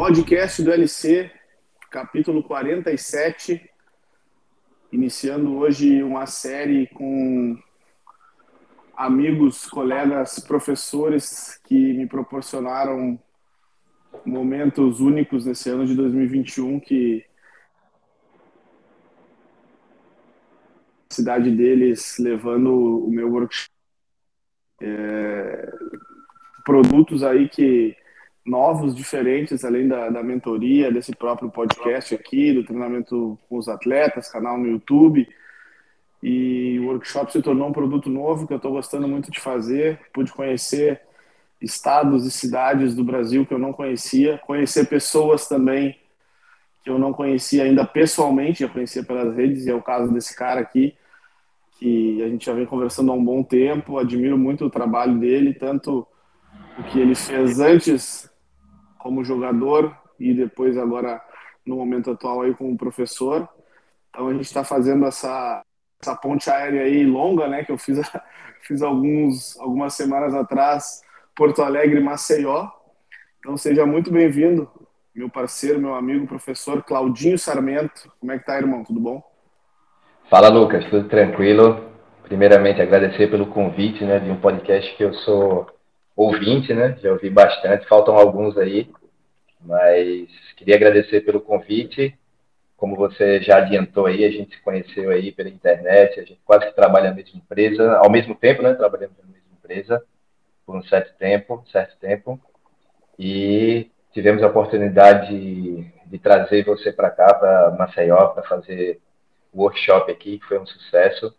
Podcast do LC, capítulo 47, iniciando hoje uma série com amigos, colegas, professores que me proporcionaram momentos únicos nesse ano de 2021 que a cidade deles levando o meu workshop é, produtos aí que novos, diferentes, além da, da mentoria, desse próprio podcast aqui, do treinamento com os atletas, canal no YouTube. E o workshop se tornou um produto novo que eu estou gostando muito de fazer. Pude conhecer estados e cidades do Brasil que eu não conhecia, conhecer pessoas também que eu não conhecia ainda pessoalmente, já conhecia pelas redes, e é o caso desse cara aqui, que a gente já vem conversando há um bom tempo. Admiro muito o trabalho dele, tanto o que ele fez antes como jogador e depois agora no momento atual aí como professor. Então a gente está fazendo essa, essa ponte aérea aí longa, né? Que eu fiz, fiz alguns, algumas semanas atrás, Porto Alegre, Maceió. Então seja muito bem-vindo, meu parceiro, meu amigo, professor Claudinho Sarmento. Como é que tá, irmão? Tudo bom? Fala, Lucas. Tudo tranquilo? Primeiramente, agradecer pelo convite, né, de um podcast que eu sou ouvinte, né? Já ouvi bastante, faltam alguns aí, mas queria agradecer pelo convite. Como você já adiantou aí, a gente se conheceu aí pela internet, a gente quase que trabalha na mesma empresa, ao mesmo tempo, né? Trabalhamos na mesma empresa por um certo tempo, certo tempo, e tivemos a oportunidade de, de trazer você para cá, para Maceió, para fazer o workshop aqui, que foi um sucesso.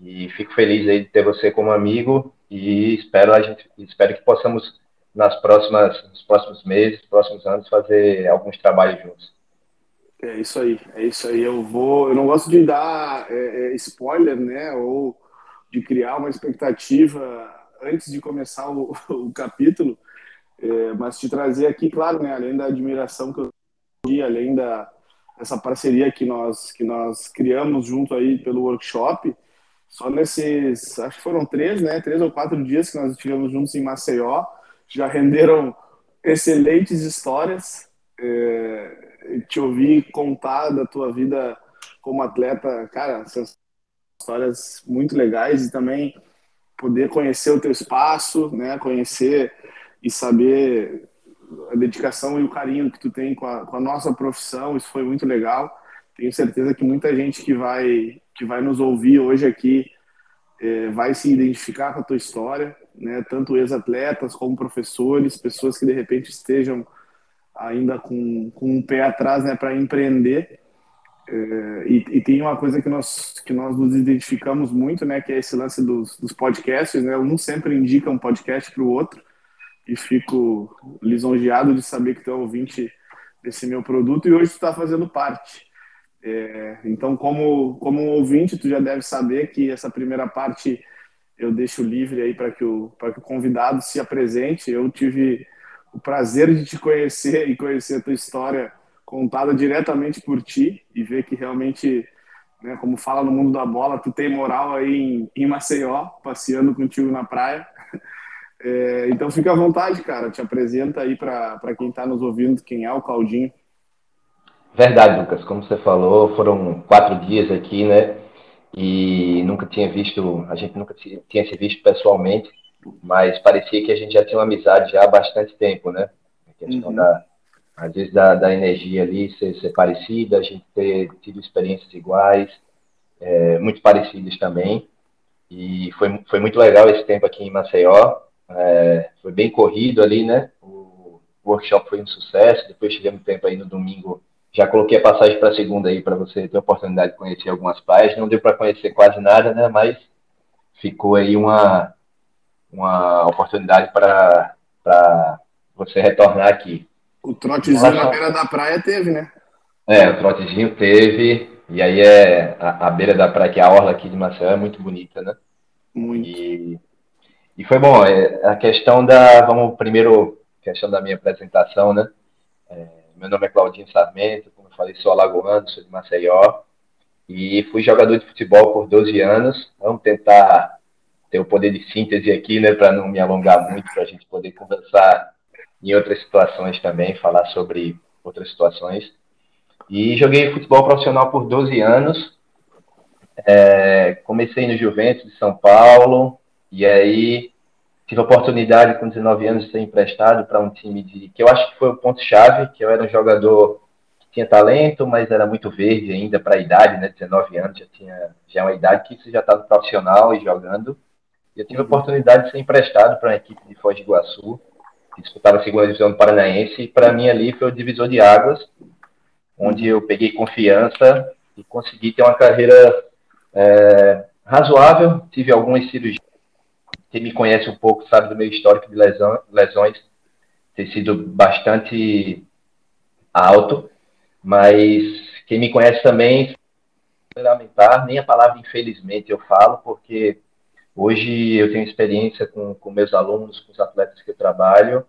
E fico feliz aí de ter você como amigo e espero a gente espero que possamos nas próximas nos próximos meses, próximos anos fazer alguns trabalhos juntos. É isso aí, é isso aí. Eu vou, eu não gosto de dar é, é, spoiler, né, ou de criar uma expectativa antes de começar o, o capítulo, é, mas te trazer aqui, claro, né, além da admiração que eu tenho, além da essa parceria que nós que nós criamos junto aí pelo workshop, só nesses, acho que foram três, né? Três ou quatro dias que nós estivemos juntos em Maceió, já renderam excelentes histórias. É, te ouvir contar da tua vida como atleta, cara, histórias muito legais e também poder conhecer o teu espaço, né? Conhecer e saber a dedicação e o carinho que tu tem com a, com a nossa profissão, isso foi muito legal. Tenho certeza que muita gente que vai que vai nos ouvir hoje aqui é, vai se identificar com a tua história, né? Tanto ex-atletas como professores, pessoas que de repente estejam ainda com, com um pé atrás, né, para empreender. É, e, e, tem uma coisa que nós que nós nos identificamos muito, né, que é esse lance dos, dos podcasts, né? Um sempre indica um podcast para o outro e fico lisonjeado de saber que tu é ouvinte desse meu produto e hoje tu está fazendo parte. É, então, como, como um ouvinte, tu já deve saber que essa primeira parte eu deixo livre aí para que, o, que o convidado se apresente. Eu tive o prazer de te conhecer e conhecer a tua história contada diretamente por ti e ver que realmente, né, como fala no mundo da bola, tu tem moral aí em, em Maceió, passeando contigo na praia. É, então fica à vontade, cara. Te apresenta aí para quem está nos ouvindo, quem é o Claudinho. Verdade, Lucas. Como você falou, foram quatro dias aqui, né? E nunca tinha visto, a gente nunca tinha se visto pessoalmente, mas parecia que a gente já tinha uma amizade já há bastante tempo, né? A questão uhum. da, às vezes, da, da energia ali ser, ser, parecida, a gente ter tido experiências iguais, é, muito parecidas também. E foi, foi muito legal esse tempo aqui em Maceió. É, foi bem corrido ali, né? O workshop foi um sucesso. Depois tivemos tempo aí no domingo já coloquei a passagem para a segunda aí para você ter a oportunidade de conhecer algumas praias. Não deu para conhecer quase nada, né? Mas ficou aí uma, uma oportunidade para você retornar aqui. O trotezinho relação... na beira da praia teve, né? É, o trotezinho teve. E aí é a, a beira da praia, que é a orla aqui de Maceió, é muito bonita, né? Muito. E, e foi bom. É, a questão da. Vamos primeiro, questão da minha apresentação, né? É, meu nome é Claudinho Sarmento, como eu falei, sou alagoano, sou de Maceió. E fui jogador de futebol por 12 anos. Vamos tentar ter o poder de síntese aqui, né, para não me alongar muito, para a gente poder conversar em outras situações também, falar sobre outras situações. E joguei futebol profissional por 12 anos. É, comecei no Juventus de São Paulo, e aí tive a oportunidade com 19 anos de ser emprestado para um time de que eu acho que foi o ponto chave, que eu era um jogador que tinha talento, mas era muito verde ainda para a idade, né? 19 anos já tinha já é uma idade que você já estava tá profissional e jogando. E eu tive a oportunidade de ser emprestado para uma equipe de Foz do Iguaçu, que disputava a segunda divisão do Paranaense, e para mim ali foi o divisor de águas, onde eu peguei confiança e consegui ter uma carreira é, razoável. Tive algumas cirurgias quem me conhece um pouco sabe do meu histórico de lesão, lesões ter sido bastante alto, mas quem me conhece também lamentar, nem a palavra infelizmente eu falo, porque hoje eu tenho experiência com, com meus alunos, com os atletas que eu trabalho,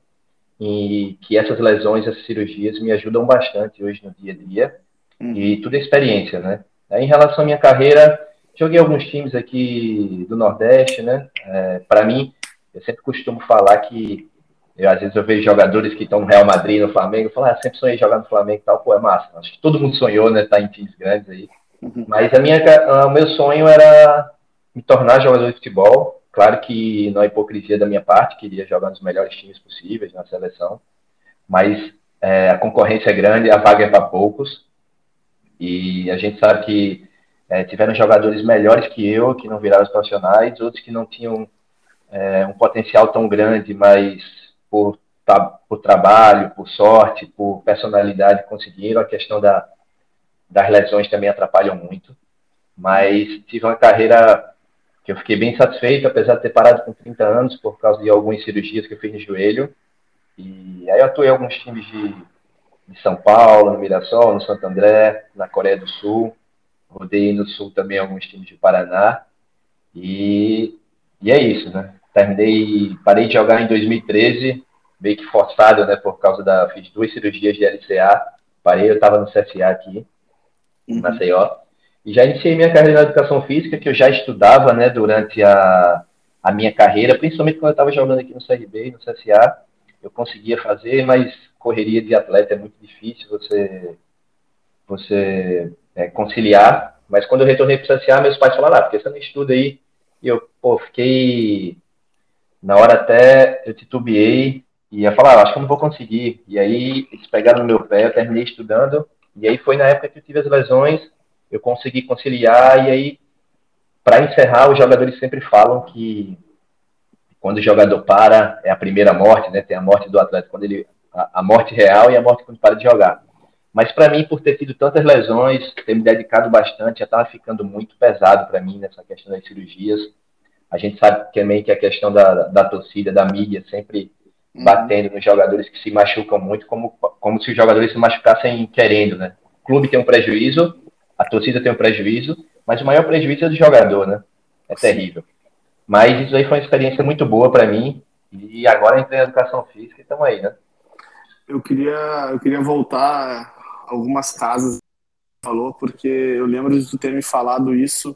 e que essas lesões, essas cirurgias me ajudam bastante hoje no dia a dia, uhum. e tudo é experiência, né? Em relação à minha carreira, Joguei alguns times aqui do Nordeste, né? É, para mim, eu sempre costumo falar que eu, às vezes eu vejo jogadores que estão no Real Madrid, no Flamengo, falo, ah, sempre sonhei jogar no Flamengo e tal, pô, é massa. Acho que todo mundo sonhou, né? Tá em times grandes aí. Uhum. Mas a minha, o meu sonho era me tornar jogador de futebol. Claro que não é hipocrisia da minha parte, queria jogar nos melhores times possíveis na seleção. Mas é, a concorrência é grande, a vaga é para poucos. E a gente sabe que é, tiveram jogadores melhores que eu, que não viraram os profissionais, outros que não tinham é, um potencial tão grande, mas por, por trabalho, por sorte, por personalidade conseguiram. A questão da, das lesões também atrapalham muito. Mas tive uma carreira que eu fiquei bem satisfeito, apesar de ter parado com 30 anos por causa de algumas cirurgias que eu fiz no joelho. E aí eu atuei em alguns times de, de São Paulo, no Mirassol, no Santo André, na Coreia do Sul rodei no Sul também alguns times de Paraná. E, e é isso, né? Terminei, parei de jogar em 2013, meio que forçado, né? Por causa da. Fiz duas cirurgias de LCA. Parei, eu estava no CSA aqui, uhum. em Maceió. E já iniciei minha carreira na educação física, que eu já estudava, né? Durante a, a minha carreira, principalmente quando eu estava jogando aqui no CRB e no CSA. Eu conseguia fazer, mas correria de atleta é muito difícil. Você, você é, conciliar. Mas quando eu retornei para o CSA, meus pais falaram, ah, porque você não estuda aí? E eu, pô, fiquei. Na hora até eu titubeei e ia falar, ah, acho que eu não vou conseguir. E aí eles pegaram no meu pé, eu terminei estudando. E aí foi na época que eu tive as lesões, eu consegui conciliar. E aí, para encerrar, os jogadores sempre falam que quando o jogador para, é a primeira morte, né? Tem a morte do atleta, quando ele a, a morte real e a morte quando para de jogar. Mas para mim, por ter tido tantas lesões, ter me dedicado bastante, já estava ficando muito pesado para mim nessa questão das cirurgias. A gente sabe também que a questão da, da torcida, da mídia, sempre uhum. batendo nos jogadores que se machucam muito, como, como se os jogadores se machucassem querendo, né? O clube tem um prejuízo, a torcida tem um prejuízo, mas o maior prejuízo é do jogador, né? É terrível. Mas isso aí foi uma experiência muito boa para mim, e agora entrei na educação física e estamos aí, né? Eu queria, eu queria voltar algumas casas falou, porque eu lembro de tu ter me falado isso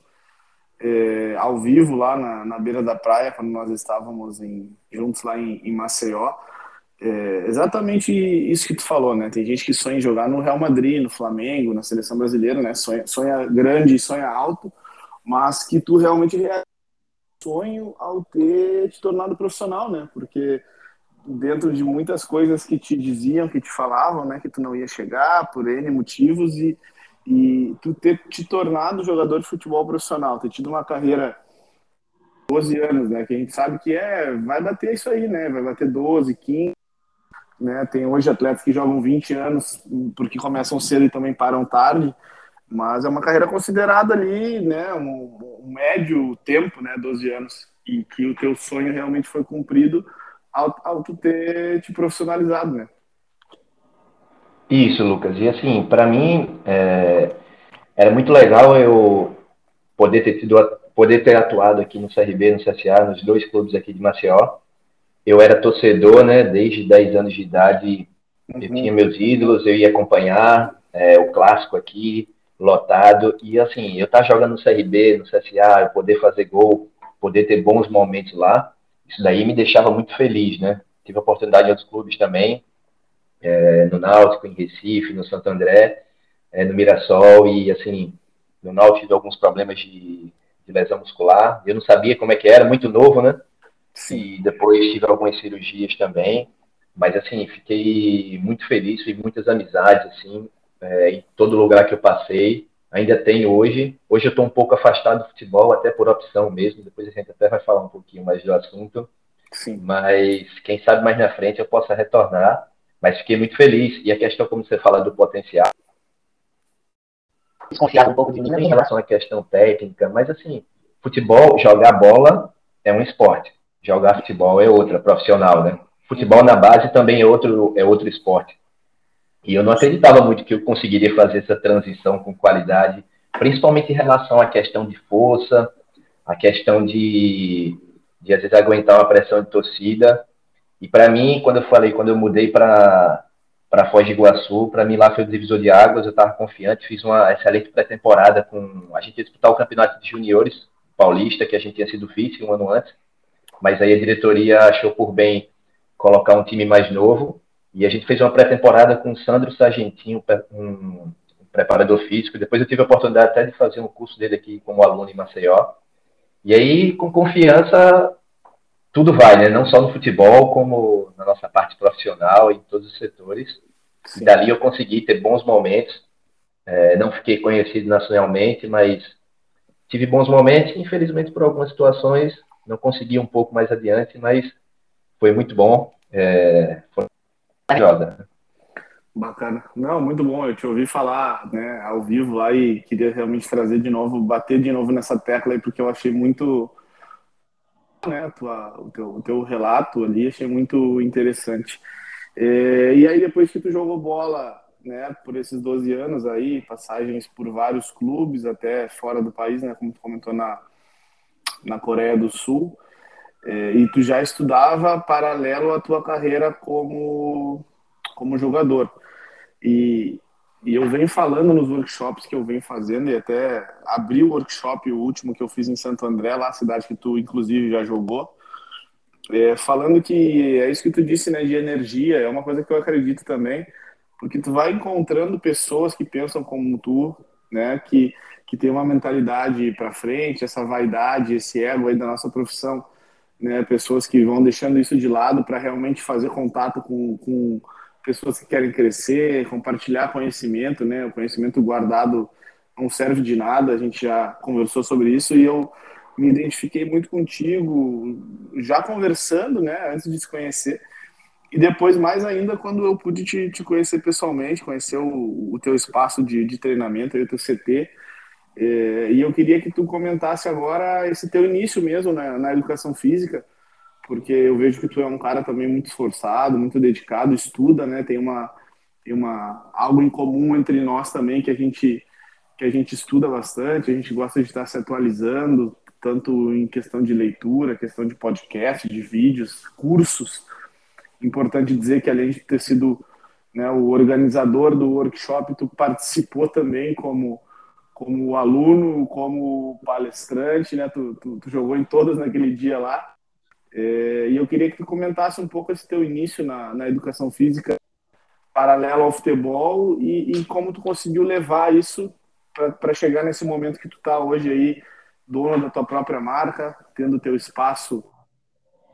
é, ao vivo lá na, na, beira da praia, quando nós estávamos em, juntos lá em, em Maceió. É, exatamente isso que tu falou, né? Tem gente que sonha em jogar no Real Madrid, no Flamengo, na seleção brasileira, né? Sonha, sonha grande, sonha alto, mas que tu realmente sonho ao ter te tornado profissional, né? Porque dentro de muitas coisas que te diziam, que te falavam, né, que tu não ia chegar por N motivos e, e tu ter te tornado jogador de futebol profissional, ter tido uma carreira 12 anos, né, que a gente sabe que é, vai bater isso aí, né, vai bater 12, 15, né, tem hoje atletas que jogam 20 anos porque começam cedo e também param tarde, mas é uma carreira considerada ali, né, um, um médio tempo, né, 12 anos, e que o teu sonho realmente foi cumprido, ao, ao tu ter te profissionalizado, né? Isso, Lucas. E assim, para mim, é, era muito legal eu poder ter tido, poder ter atuado aqui no CRB, no CSA, nos dois clubes aqui de Maceió. Eu era torcedor, né? Desde 10 anos de idade, uhum. eu tinha meus ídolos, eu ia acompanhar é, o clássico aqui, lotado. E assim, eu estar jogando no CRB, no CSA, eu poder fazer gol, poder ter bons momentos lá, isso daí me deixava muito feliz, né? tive a oportunidade em outros clubes também, é, no Náutico, em Recife, no Santo André, é, no Mirassol, e assim, no Náutico tive alguns problemas de, de, lesão muscular, eu não sabia como é que era, muito novo, né? Sim. E depois tive algumas cirurgias também, mas assim, fiquei muito feliz, fiz muitas amizades, assim, é, em todo lugar que eu passei, ainda tenho hoje. Hoje eu estou um pouco afastado do futebol, até por opção mesmo. Depois a gente até vai falar um pouquinho mais do assunto. Sim. Mas quem sabe mais na frente eu possa retornar. Mas fiquei muito feliz. E a questão, como você fala do potencial, desconfiava um pouco de mim em relação à questão técnica. Mas assim, futebol, jogar bola é um esporte. Jogar futebol é outra, profissional, né? Futebol na base também é outro, é outro esporte. E eu não acreditava muito que eu conseguiria fazer essa transição com qualidade, principalmente em relação à questão de força, a questão de, de às vezes aguentar uma pressão de torcida. E para mim, quando eu falei, quando eu mudei para para Foz de Iguaçu, para mim lá foi o divisor de águas, eu estava confiante, fiz uma excelente pré-temporada com a gente ia disputar o campeonato de juniores paulista, que a gente tinha sido vice um ano antes, mas aí a diretoria achou por bem colocar um time mais novo e a gente fez uma pré-temporada com o Sandro Sargentinho, um preparador físico. Depois eu tive a oportunidade até de fazer um curso dele aqui como aluno em Maceió. E aí, com confiança, tudo vai, né? Não só no futebol, como na nossa parte profissional, em todos os setores. E dali eu consegui ter bons momentos. É, não fiquei conhecido nacionalmente, mas tive bons momentos. Infelizmente, por algumas situações, não consegui um pouco mais adiante, mas foi muito bom. É, foi joga. Bacana. Não, muito bom. Eu te ouvi falar né, ao vivo lá e queria realmente trazer de novo, bater de novo nessa tecla aí, porque eu achei muito. Né, tua, o, teu, o teu relato ali, achei muito interessante. É, e aí, depois que tu jogou bola né, por esses 12 anos aí, passagens por vários clubes, até fora do país, né, como tu comentou na, na Coreia do Sul, é, e tu já estudava paralelo à tua carreira como, como jogador. E, e eu venho falando nos workshops que eu venho fazendo, e até abri o workshop, o último que eu fiz em Santo André, lá a cidade que tu, inclusive, já jogou, é, falando que é isso que tu disse, né, de energia, é uma coisa que eu acredito também, porque tu vai encontrando pessoas que pensam como tu, né, que, que tem uma mentalidade para frente, essa vaidade, esse ego aí da nossa profissão, né, pessoas que vão deixando isso de lado para realmente fazer contato com, com pessoas que querem crescer, compartilhar conhecimento, né, o conhecimento guardado não serve de nada, a gente já conversou sobre isso e eu me identifiquei muito contigo, já conversando, né, antes de se conhecer, e depois mais ainda quando eu pude te, te conhecer pessoalmente, conhecer o, o teu espaço de, de treinamento, o teu CT, é, e eu queria que tu comentasse agora esse teu início mesmo na, na, educação física, porque eu vejo que tu é um cara também muito esforçado, muito dedicado, estuda, né? Tem uma tem uma algo em comum entre nós também que a gente que a gente estuda bastante, a gente gosta de estar se atualizando, tanto em questão de leitura, questão de podcast, de vídeos, cursos. Importante dizer que além de ter sido né, o organizador do workshop, tu participou também como como aluno, como palestrante, né? Tu, tu, tu jogou em todas naquele dia lá. É, e eu queria que tu comentasse um pouco esse teu início na, na educação física paralelo ao futebol e, e como tu conseguiu levar isso para chegar nesse momento que tu está hoje aí, dono da tua própria marca, tendo teu espaço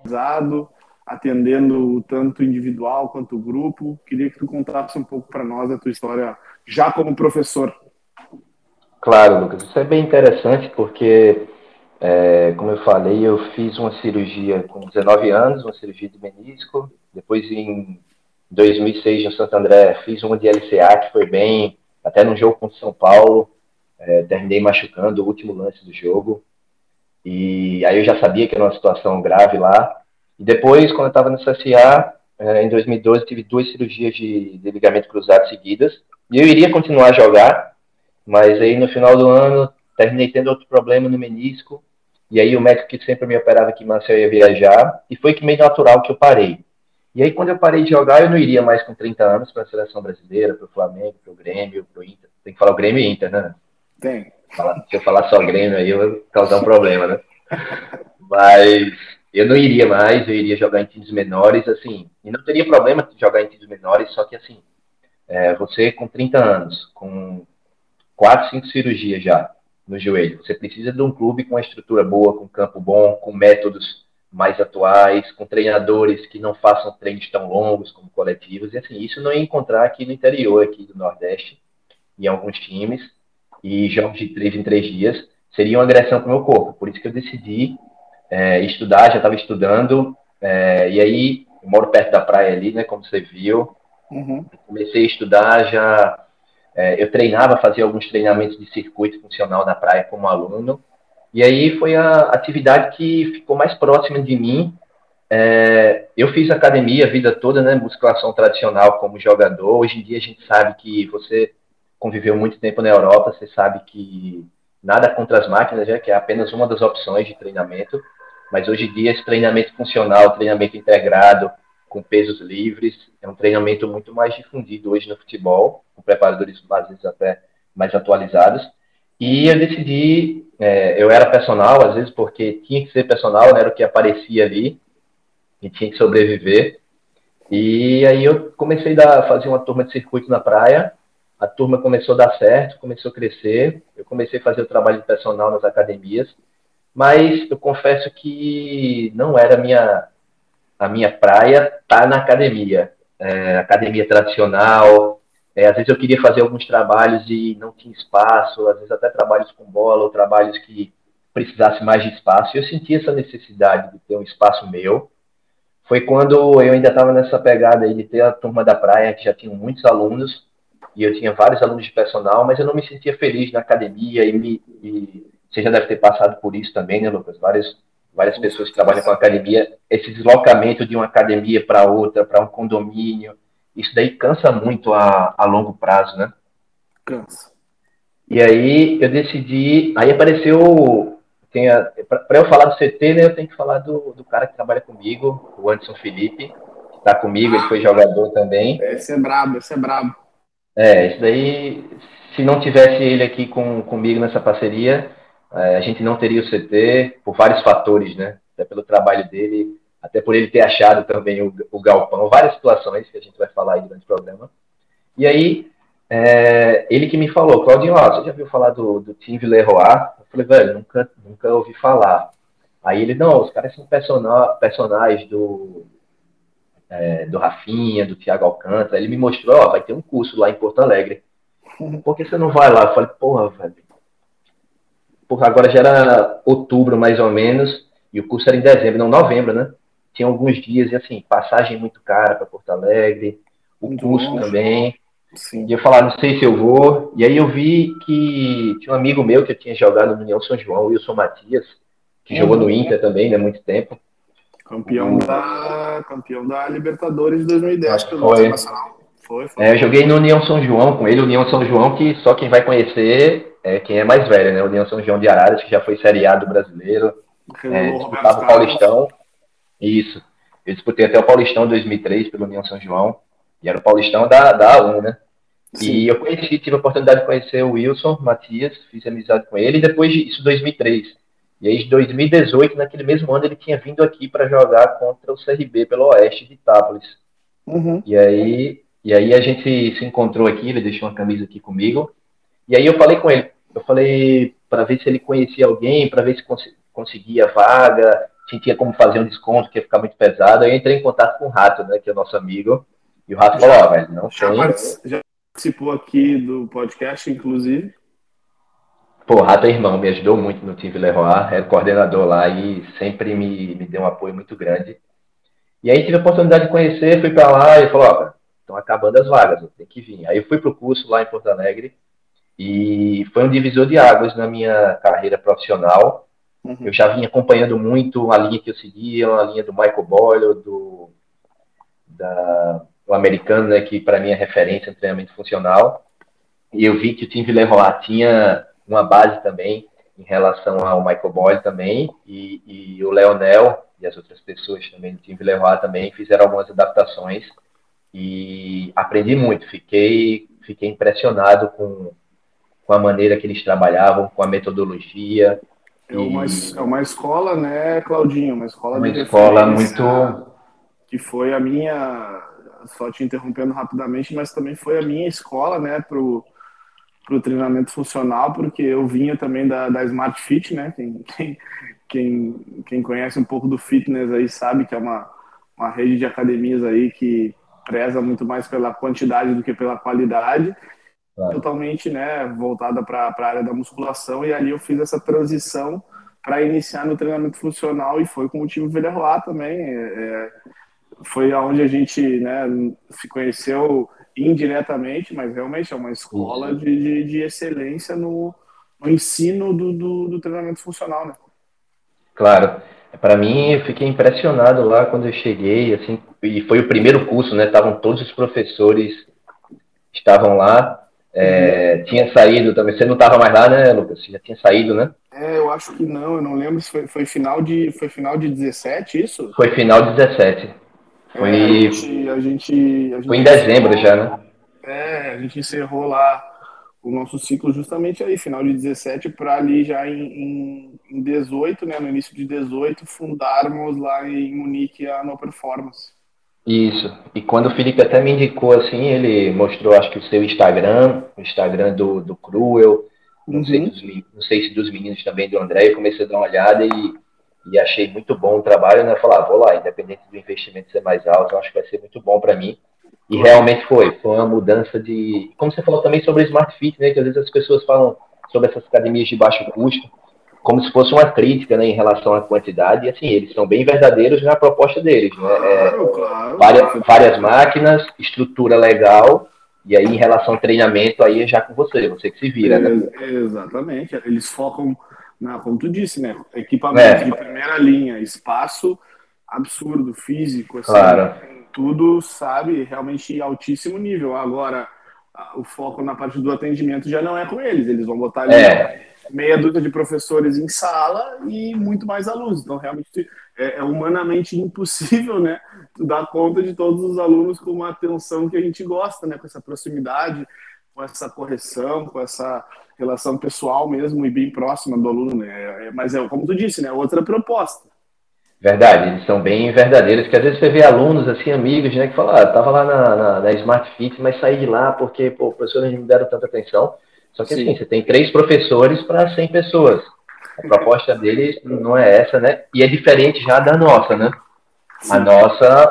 usado, atendendo tanto individual quanto grupo. Queria que tu contasse um pouco para nós a tua história já como professor. Claro, Lucas, isso é bem interessante porque, é, como eu falei, eu fiz uma cirurgia com 19 anos, uma cirurgia de menisco. Depois, em 2006, no Santo André, fiz uma de LCA que foi bem, até no jogo contra São Paulo. É, terminei machucando o último lance do jogo. E aí eu já sabia que era uma situação grave lá. E depois, quando eu estava no CSA, é, em 2012, tive duas cirurgias de, de ligamento cruzado seguidas. E eu iria continuar a jogar, mas aí no final do ano terminei tendo outro problema no menisco. E aí o médico que sempre me operava aqui em Marcel ia viajar. E foi que meio natural que eu parei. E aí quando eu parei de jogar, eu não iria mais com 30 anos para a seleção brasileira, para o Flamengo, para o Grêmio, para o Inter. Tem que falar o Grêmio e Inter, né? Tem. Se eu falar só Grêmio aí, eu vou causar um problema, né? Mas eu não iria mais, eu iria jogar em times menores, assim, e não teria problema de jogar em times menores, só que assim, é, você com 30 anos, com 4, 5 cirurgias já no joelho, você precisa de um clube com uma estrutura boa, com campo bom, com métodos mais atuais, com treinadores que não façam treinos tão longos como coletivos, e assim, isso não ia encontrar aqui no interior, aqui do Nordeste, em alguns times, e jogos de três em três dias, seria uma agressão para o meu corpo, por isso que eu decidi é, estudar, já estava estudando, é, e aí eu moro perto da praia ali, né, como você viu, uhum. comecei a estudar, já é, eu treinava, fazia alguns treinamentos de circuito funcional na praia como aluno, e aí foi a atividade que ficou mais próxima de mim. É, eu fiz academia a vida toda, né, musculação tradicional como jogador. Hoje em dia a gente sabe que você conviveu muito tempo na Europa, você sabe que nada contra as máquinas, já que é apenas uma das opções de treinamento. Mas hoje em dia esse treinamento funcional, treinamento integrado, com pesos livres, é um treinamento muito mais difundido hoje no futebol, com preparadores às vezes até mais atualizados. E eu decidi, é, eu era personal, às vezes porque tinha que ser personal, né, era o que aparecia ali, e tinha que sobreviver. E aí eu comecei a fazer uma turma de circuito na praia, a turma começou a dar certo, começou a crescer, eu comecei a fazer o trabalho de personal nas academias, mas eu confesso que não era minha, a minha praia tá na academia. É, academia tradicional, é, às vezes eu queria fazer alguns trabalhos e não tinha espaço, às vezes até trabalhos com bola ou trabalhos que precisasse mais de espaço. Eu sentia essa necessidade de ter um espaço meu. Foi quando eu ainda estava nessa pegada aí de ter a turma da praia, que já tinha muitos alunos, e eu tinha vários alunos de personal, mas eu não me sentia feliz na academia e, me, e você já deve ter passado por isso também, né, Lucas? Várias, várias pessoas que trabalham com academia, esse deslocamento de uma academia para outra, para um condomínio, isso daí cansa muito a, a longo prazo, né? Cansa. E aí eu decidi, aí apareceu, para eu falar do CT, né, eu tenho que falar do, do cara que trabalha comigo, o Anderson Felipe, que está comigo, ele foi jogador também. Esse é brabo, esse é brabo. É, isso daí, se não tivesse ele aqui com, comigo nessa parceria, é, a gente não teria o CT por vários fatores, né? Até pelo trabalho dele, até por ele ter achado também o, o galpão, várias situações que a gente vai falar aí durante o programa. E aí, é, ele que me falou, Claudinho, ó, você já viu falar do, do Tim Villeroy? Eu falei, velho, nunca, nunca ouvi falar. Aí ele, não, os caras são personagens do, é, do Rafinha, do Thiago Alcântara. Ele me mostrou, ó, vai ter um curso lá em Porto Alegre. Por que você não vai lá? Eu falei, porra, velho. Agora já era outubro, mais ou menos, e o curso era em dezembro, não, novembro, né? tinha alguns dias, e assim, passagem muito cara para Porto Alegre, o muito longe. também. Sim. E eu falar, não sei se eu vou. E aí eu vi que tinha um amigo meu que eu tinha jogado no União São João, Wilson Matias, que uhum. jogou no Inter também, né, muito tempo. Campeão, uhum. da, campeão da Libertadores de 2010 pelo foi. Foi, foi. É, eu joguei no União São João com ele, União São João, que só quem vai conhecer é quem é mais velho, né? União São João de Araras, que já foi seriado brasileiro. É, disputava o Paulistão. Isso. Eu disputei até o Paulistão 2003 pelo União São João, e era o Paulistão da, da A1, né? Sim. E eu conheci, tive a oportunidade de conhecer o Wilson Matias, fiz amizade com ele, e depois disso, 2003. E aí, em 2018, naquele mesmo ano, ele tinha vindo aqui para jogar contra o CRB pelo Oeste de Itápolis. Uhum. E, aí, e aí a gente se encontrou aqui, ele deixou uma camisa aqui comigo. E aí eu falei com ele, eu falei para ver se ele conhecia alguém, para ver se cons conseguia vaga, se tinha como fazer um desconto, que ia ficar muito pesado. Aí eu entrei em contato com o Rato, né, que é o nosso amigo. E o Rato falou, ó, oh, velho, não já tem. Já participou aqui do podcast, inclusive. Pô, o Rato é irmão, me ajudou muito no time Leroy, é coordenador lá e sempre me, me deu um apoio muito grande. E aí tive a oportunidade de conhecer, fui para lá e falou, ó, estão acabando as vagas, tem que vir. Aí eu fui pro curso lá em Porto Alegre e foi um divisor de águas na minha carreira profissional Uhum. Eu já vinha acompanhando muito a linha que eu seguia, a linha do Michael Boyle, do, da, do americano, né, que para mim é referência em treinamento funcional. E eu vi que o Tim Villeroy tinha uma base também em relação ao Michael Boyle também, e, e o Leonel e as outras pessoas também do Tim Villeroy também fizeram algumas adaptações e aprendi muito. Fiquei, fiquei impressionado com, com a maneira que eles trabalhavam, com a metodologia, É uma, é uma escola, né, Claudinho? Uma escola uma de escola muito que foi a minha, só te interrompendo rapidamente, mas também foi a minha escola, né, pro pro treinamento funcional, porque eu vinha também da, da Smart Fit, né? Quem, quem, quem, quem conhece um pouco do fitness aí sabe que é uma, uma rede de academias aí que preza muito mais pela quantidade do que pela qualidade, claro. totalmente né, voltada para a área da musculação, e ali eu fiz essa transição para iniciar no treinamento funcional e foi com o time Villarroa também. É, é, foi aonde a gente né, se conheceu indiretamente, mas realmente é uma escola de, de, de excelência no, no ensino do, do, do, treinamento funcional, né? Claro. Para mim, eu fiquei impressionado lá quando eu cheguei, assim, e foi o primeiro curso, né? Estavam todos os professores estavam lá. É, uhum. Tinha saído também. Você não estava mais lá, né, Lucas? Você já tinha saído, né? É, eu acho que não. Eu não lembro se foi, foi final de foi final de 17 isso? Foi final de 17. Foi, é, a gente, a gente, a gente foi em dezembro encerrou, já, né? É, a gente encerrou lá o nosso ciclo justamente aí, final de 17, para ali já em, em, 18, né, no início de 18, fundarmos lá em Munique a No Performance. Isso. E quando o Felipe até me indicou assim, ele mostrou, acho que o seu Instagram, o Instagram do, do Cruel, não, uhum. sei, dos, não sei se dos meninos também, do André, eu comecei a dar uma olhada e e achei muito bom o trabalho, né? Falar, ah, vou lá, independente do investimento ser mais alto, eu acho que vai ser muito bom para mim. E realmente foi, foi uma mudança de, como você falou também sobre o Smart Fit, né? Que às vezes as pessoas falam sobre essas academias de baixo custo, como se fosse uma crítica, né, em relação à quantidade. E assim, eles são bem verdadeiros na proposta deles, né? É, claro, várias, várias máquinas, estrutura legal. E aí, em relação ao treinamento, aí é já com você, você que se vira, é, né? Exatamente. Eles focam não, como tu disse, né? Equipamento é. de primeira linha, espaço absurdo, físico, assim, claro. Tudo, sabe, realmente altíssimo nível. Agora, o foco na parte do atendimento já não é com eles, eles vão botar ali é. meia dúzia de professores em sala e muito mais alunos. Então, realmente, é, é humanamente impossível, né, dar conta de todos os alunos com uma atenção que a gente gosta, né, com essa proximidade, com essa correção, com essa relação pessoal mesmo e bem próxima do aluno, né? É, mas é como tu disse, né? Outra proposta. Verdade, eles são bem verdadeiros, que às vezes você vê alunos, assim, amigos, né, que falam, ah, tava lá na, na, na Smart Fit, mas saí de lá porque, pô, professores não me deram tanta atenção. Só que, Sim. assim, você tem três professores para 100 pessoas. A proposta deles não é essa, né? E é diferente já da nossa, né? Sim. A nossa,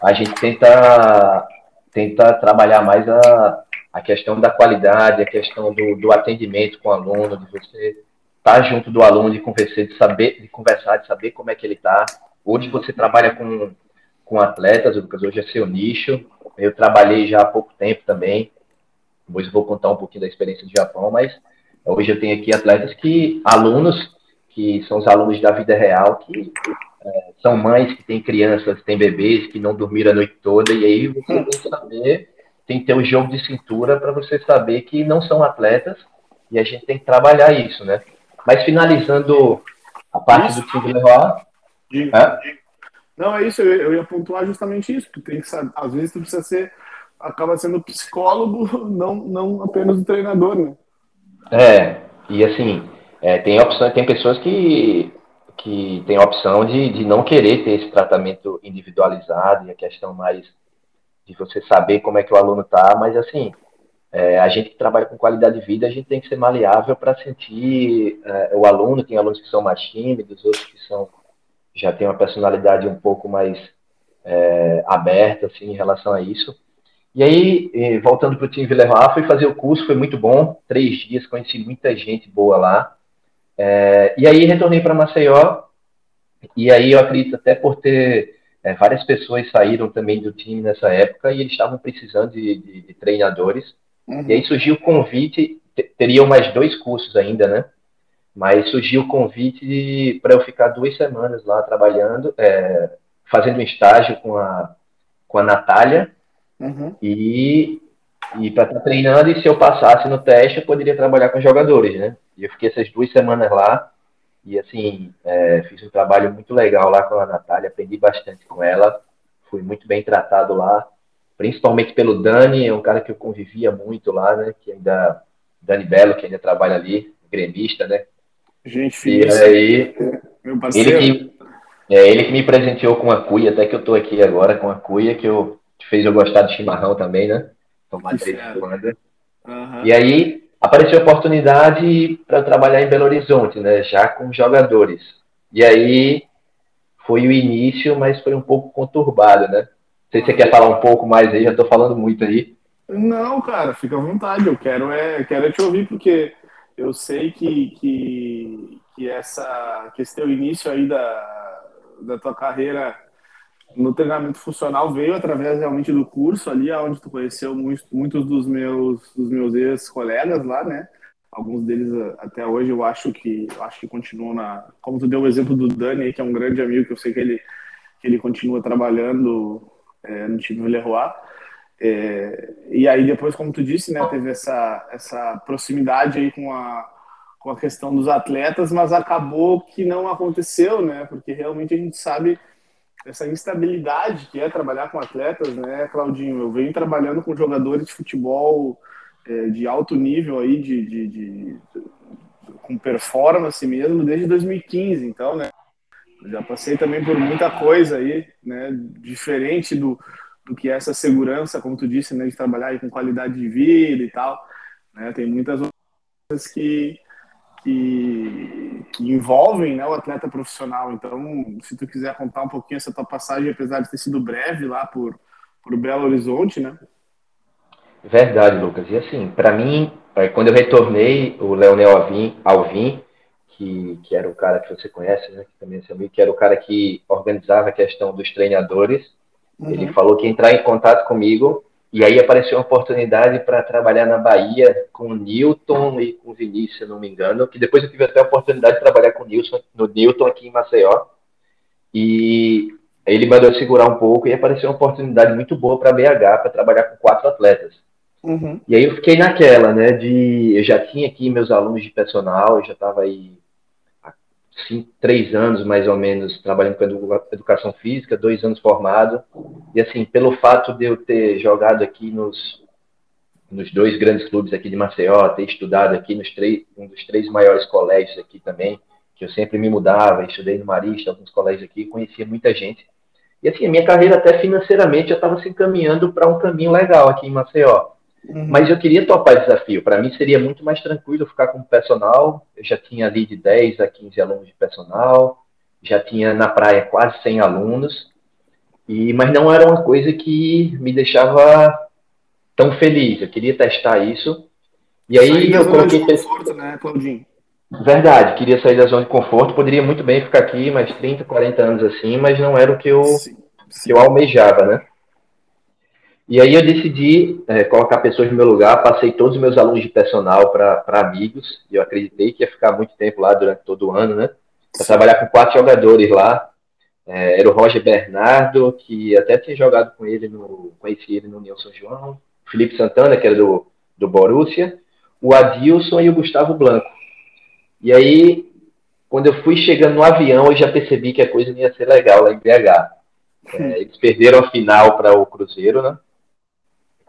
a gente tenta, tenta trabalhar mais a, a questão da qualidade, a questão do, do atendimento com o aluno, de você estar junto do aluno, de conversar, de saber, de conversar, de saber como é que ele está. Hoje você trabalha com, com atletas, Lucas, hoje é seu nicho. Eu trabalhei já há pouco tempo também. Depois eu vou contar um pouquinho da experiência do Japão, mas hoje eu tenho aqui atletas que, alunos, que são os alunos da vida real, que é, são mães que têm crianças, têm bebês, que não dormiram a noite toda, e aí você tem que saber tem que ter um jogo de cintura para você saber que não são atletas e a gente tem que trabalhar isso, né? Mas finalizando a parte isso. do time Leroy. É? Não, é isso, eu ia pontuar justamente isso. Tu tem que saber, às vezes tu precisa ser, acaba sendo psicólogo, não, não apenas o treinador, né? É, e assim, é, tem opção, tem pessoas que, que têm a opção de, de não querer ter esse tratamento individualizado e a questão mais de você saber como é que o aluno está, mas assim, é, a gente que trabalha com qualidade de vida, a gente tem que ser maleável para sentir é, o aluno, tem alunos que são mais tímidos, outros que são já têm uma personalidade um pouco mais é, aberta assim, em relação a isso. E aí, voltando para o time Villarreal, fui fazer o curso, foi muito bom, três dias, conheci muita gente boa lá. É, e aí retornei para Maceió, e aí eu acredito até por ter é, várias pessoas saíram também do time nessa época e eles estavam precisando de, de, de treinadores. Uhum. E aí surgiu o convite, teriam mais dois cursos ainda, né? Mas surgiu o convite para eu ficar duas semanas lá trabalhando, é, fazendo um estágio com a, com a Natália uhum. e, e para estar tá treinando. E se eu passasse no teste, eu poderia trabalhar com jogadores, né? E eu fiquei essas duas semanas lá e assim, é, fiz um trabalho muito legal lá com a Natália, aprendi bastante com ela, fui muito bem tratado lá, principalmente pelo Dani, é um cara que eu convivia muito lá, né? Que ainda, Dani Belo, que ainda trabalha ali, gremista, né? Gente finíssima. E aí, meu parceiro. Ele que, é ele que me presenteou com a cuia, até que eu tô aqui agora com a cuia, que, eu, que fez eu gostar de chimarrão também, né? Tomar em quando. Uhum. E aí, apareceu a oportunidade para trabalhar em Belo Horizonte, né? Já com jogadores. E aí foi o início, mas foi um pouco conturbado, né? Sei se você quer falar um pouco mais aí, já estou falando muito aí. Não, cara, fica à vontade. Eu quero é, quero é te ouvir porque eu sei que, que, que essa que esse teu início aí da, da tua carreira no treinamento funcional veio através realmente do curso ali, onde tu conheceu muitos, muitos dos meus dos meus ex-colegas lá, né? Alguns deles até hoje eu acho que eu acho que continuam na, como tu deu o exemplo do Dani, que é um grande amigo que eu sei que ele que ele continua trabalhando é, no time do Leroy. É, e aí depois, como tu disse, né, teve essa essa proximidade aí com a com a questão dos atletas, mas acabou que não aconteceu, né? Porque realmente a gente sabe essa instabilidade que é trabalhar com atletas, né, Claudinho? Eu venho trabalhando com jogadores de futebol é, de alto nível aí, de, de, de, com performance mesmo, desde 2015, então, né? Já passei também por muita coisa aí, né? Diferente do, do que é essa segurança, como tu disse, né? De trabalhar com qualidade de vida e tal, né? Tem muitas coisas que que, que envolvem né, o atleta profissional. Então, se tu quiser contar um pouquinho essa tua passagem, apesar de ter sido breve lá por, por Belo Horizonte, né? Verdade, Lucas. E assim, para mim, é, quando eu retornei, o Leonel Alvim, Alvim que, que era o cara que você conhece, né, que também é seu amigo, que era o cara que organizava a questão dos treinadores, uhum. ele falou que entrar em contato comigo e aí apareceu uma oportunidade para trabalhar na Bahia com o Newton e com o Vinícius, se não me engano, que depois eu tive até a oportunidade de trabalhar com o Nilson, no Newton aqui em Maceió. E ele mandou segurar um pouco e apareceu uma oportunidade muito boa para BH, para trabalhar com quatro atletas. Uhum. E aí eu fiquei naquela, né, de... Eu já tinha aqui meus alunos de personal, eu já estava aí cinco, três anos mais ou menos trabalhando com educação física, dois anos formado. E assim, pelo fato de eu ter jogado aqui nos, nos dois grandes clubes aqui de Maceió, ter estudado aqui nos três, um dos três maiores colégios aqui também, que eu sempre me mudava, estudei no Marista, alguns colégios aqui, conhecia muita gente. E assim, a minha carreira até financeiramente já estava se encaminhando para um caminho legal aqui em Maceió. Uhum. Mas eu queria topar desafio. Para mim seria muito mais tranquilo ficar com personal. Eu já tinha ali de 10 a 15 alunos de personal, já tinha na praia quase 100 alunos. E mas não era uma coisa que me deixava tão feliz. Eu queria testar isso. E aí sair eu coloquei de conforto, né, Claudinho? Verdade, queria sair da zona de conforto. Poderia muito bem ficar aqui mais 30, 40 anos assim, mas não era o que eu, sim, sim. Que eu almejava, né? E aí eu decidi é, colocar pessoas no meu lugar, passei todos os meus alunos de personal para amigos, e eu acreditei que ia ficar muito tempo lá durante todo o ano, né? Para trabalhar com quatro jogadores lá. É, era o Roger Bernardo, que até tinha jogado com ele, no, conheci ele no União São João, Felipe Santana, que era do, do Borussia, o Adilson e o Gustavo Blanco. E aí, quando eu fui chegando no avião, eu já percebi que a coisa não ia ser legal lá em BH. É, eles perderam a final para o Cruzeiro, né?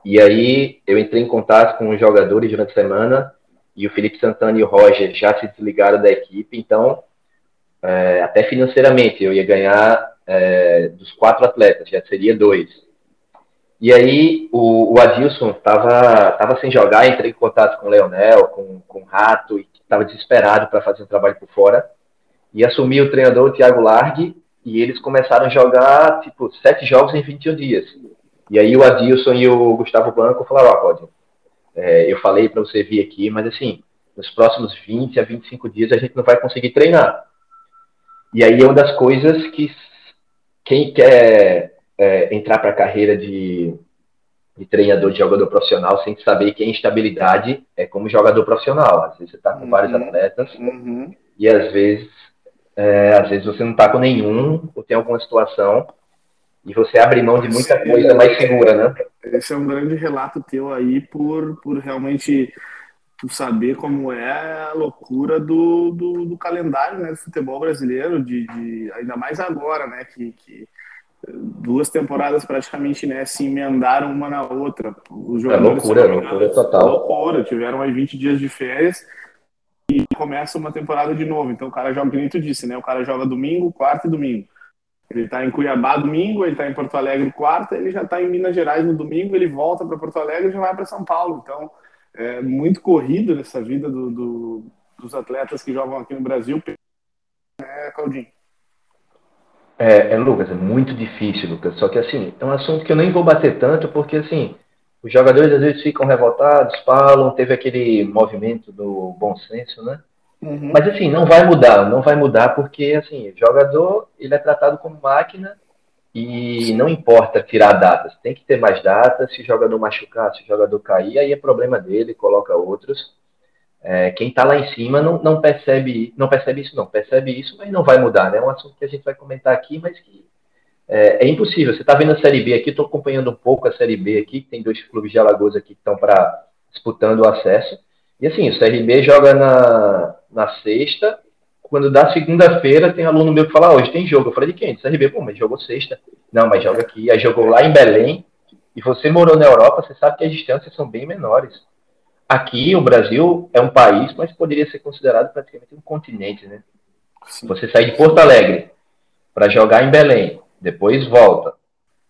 E aí eu entrei em contato com os jogadores durante a semana e o Felipe Santana e o Roger já se desligaram da equipe, então é, até financeiramente eu ia ganhar é, dos quatro atletas, já seria dois. E aí o, o Adilson estava tava sem jogar, entrei em contato com o Leonel, com, com o Rato, e estava desesperado para fazer um trabalho por fora. E assumi o treinador, o Thiago Largue, e eles começaram a jogar, tipo, sete jogos em 21 dias. E aí o Adilson e o Gustavo Blanco falaram, ó, oh, Claudio, é, eu falei para você vir aqui, mas assim, nos próximos 20 a 25 dias a gente não vai conseguir treinar. E aí é uma das coisas que quem quer é, entrar para a carreira de, de, treinador de jogador profissional sem saber que a instabilidade é como jogador profissional. Às vezes você está com uhum, vários atletas uhum. e às vezes, é, às vezes você não está com nenhum ou tem alguma situação e você abre mão de muita coisa mais segura, né? Esse é um grande relato teu aí por, por realmente tu saber como é a loucura do, do, do calendário né, do futebol brasileiro, de, de, ainda mais agora, né? Que, que duas temporadas praticamente né, se emendaram uma na outra. Os é jogadores é loucura, loucura total. Loucura, tiveram mais 20 dias de férias e começa uma temporada de novo. Então o cara joga, nem tu disse, né? O cara joga domingo, quarta e domingo. Ele está em Cuiabá domingo, ele está em Porto Alegre quarta, ele já está em Minas Gerais no domingo, ele volta para Porto Alegre e já vai para São Paulo. Então é muito corrido nessa vida do, do, dos atletas que jogam aqui no Brasil. É, Claudinho. É, é, Lucas, é muito difícil, Lucas. Só que assim, é um assunto que eu nem vou bater tanto, porque assim, os jogadores às vezes ficam revoltados, falam, teve aquele movimento do bom senso, né? Uhum. Mas assim, não vai mudar, não vai mudar porque assim, o jogador ele é tratado como máquina e não importa tirar datas, tem que ter mais datas. Se o jogador machucar, se o jogador cair, aí é problema dele, coloca outros. É, quem está lá em cima não, não percebe não percebe isso, não percebe isso, mas não vai mudar, né? É um assunto que a gente vai comentar aqui, mas que é, é impossível. Você está vendo a Série B aqui, estou acompanhando um pouco a Série B aqui, tem dois clubes de Alagoas aqui que estão para disputando o acesso. E assim, o CRB joga na, na sexta, quando dá segunda-feira, tem aluno meu que fala, ah, hoje tem jogo. Eu falei, de quem? Do CRB, pô, mas jogou sexta. Não, mas joga aqui. Aí jogou lá em Belém, e você morou na Europa, você sabe que as distâncias são bem menores. Aqui, o Brasil é um país, mas poderia ser considerado praticamente um continente, né? Sim. Você sai de Porto Alegre para jogar em Belém, depois volta,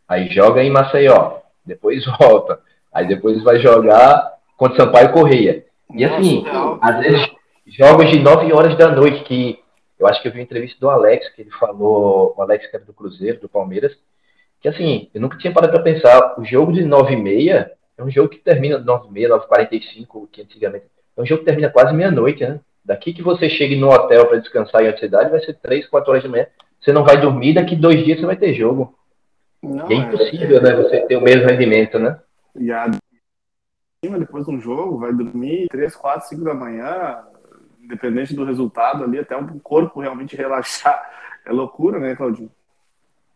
aí joga em Maceió, depois volta, aí depois vai jogar contra Sampaio Correia. E assim, às vezes, jogos de 9 horas da noite, que eu acho que eu vi uma entrevista do Alex, que ele falou, o Alex que era do Cruzeiro, do Palmeiras, que assim, eu nunca tinha parado para pensar, o jogo de 9 e meia é um jogo que termina 9 e meia, 9 45 que antigamente, é um jogo que termina quase meia-noite, né? Daqui que você chegue no hotel para descansar em outra cidade, vai ser 3, 4 horas da manhã, você não vai dormir, daqui dois dias você vai ter jogo. Não, é impossível, é, né, você ter o mesmo rendimento, né? E a depois de um jogo, vai dormir 3, 4, 5 da manhã, independente do resultado ali, até o corpo realmente relaxar. É loucura, né, Claudinho?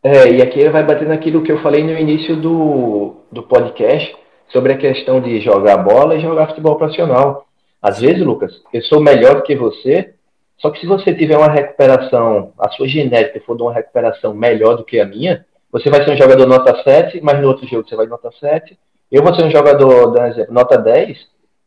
É, e aqui vai bater naquilo que eu falei no início do, do podcast sobre a questão de jogar bola e jogar futebol profissional. Às vezes, Lucas, eu sou melhor do que você, só que se você tiver uma recuperação, a sua genética for de uma recuperação melhor do que a minha, você vai ser um jogador nota 7, mas no outro jogo você vai nota 7, eu vou ser um jogador, dando exemplo, nota 10,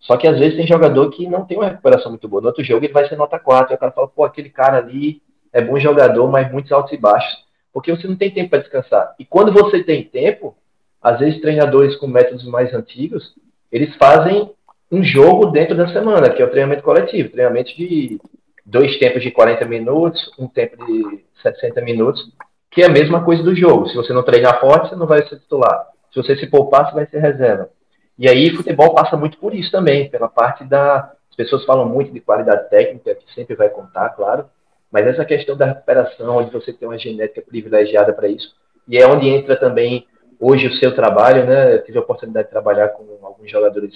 só que às vezes tem jogador que não tem uma recuperação muito boa. No outro jogo ele vai ser nota 4. E o cara fala, pô, aquele cara ali é bom jogador, mas muitos altos e baixos. Porque você não tem tempo para descansar. E quando você tem tempo, às vezes treinadores com métodos mais antigos, eles fazem um jogo dentro da semana, que é o treinamento coletivo. Treinamento de dois tempos de 40 minutos, um tempo de 60 minutos, que é a mesma coisa do jogo. Se você não treinar forte, você não vai ser titular. Se você se poupar, você vai ser reserva. E aí, futebol passa muito por isso também, pela parte da. As pessoas falam muito de qualidade técnica, que sempre vai contar, claro, mas essa questão da recuperação, onde você tem uma genética privilegiada para isso, e é onde entra também hoje o seu trabalho, né? Eu tive a oportunidade de trabalhar com alguns jogadores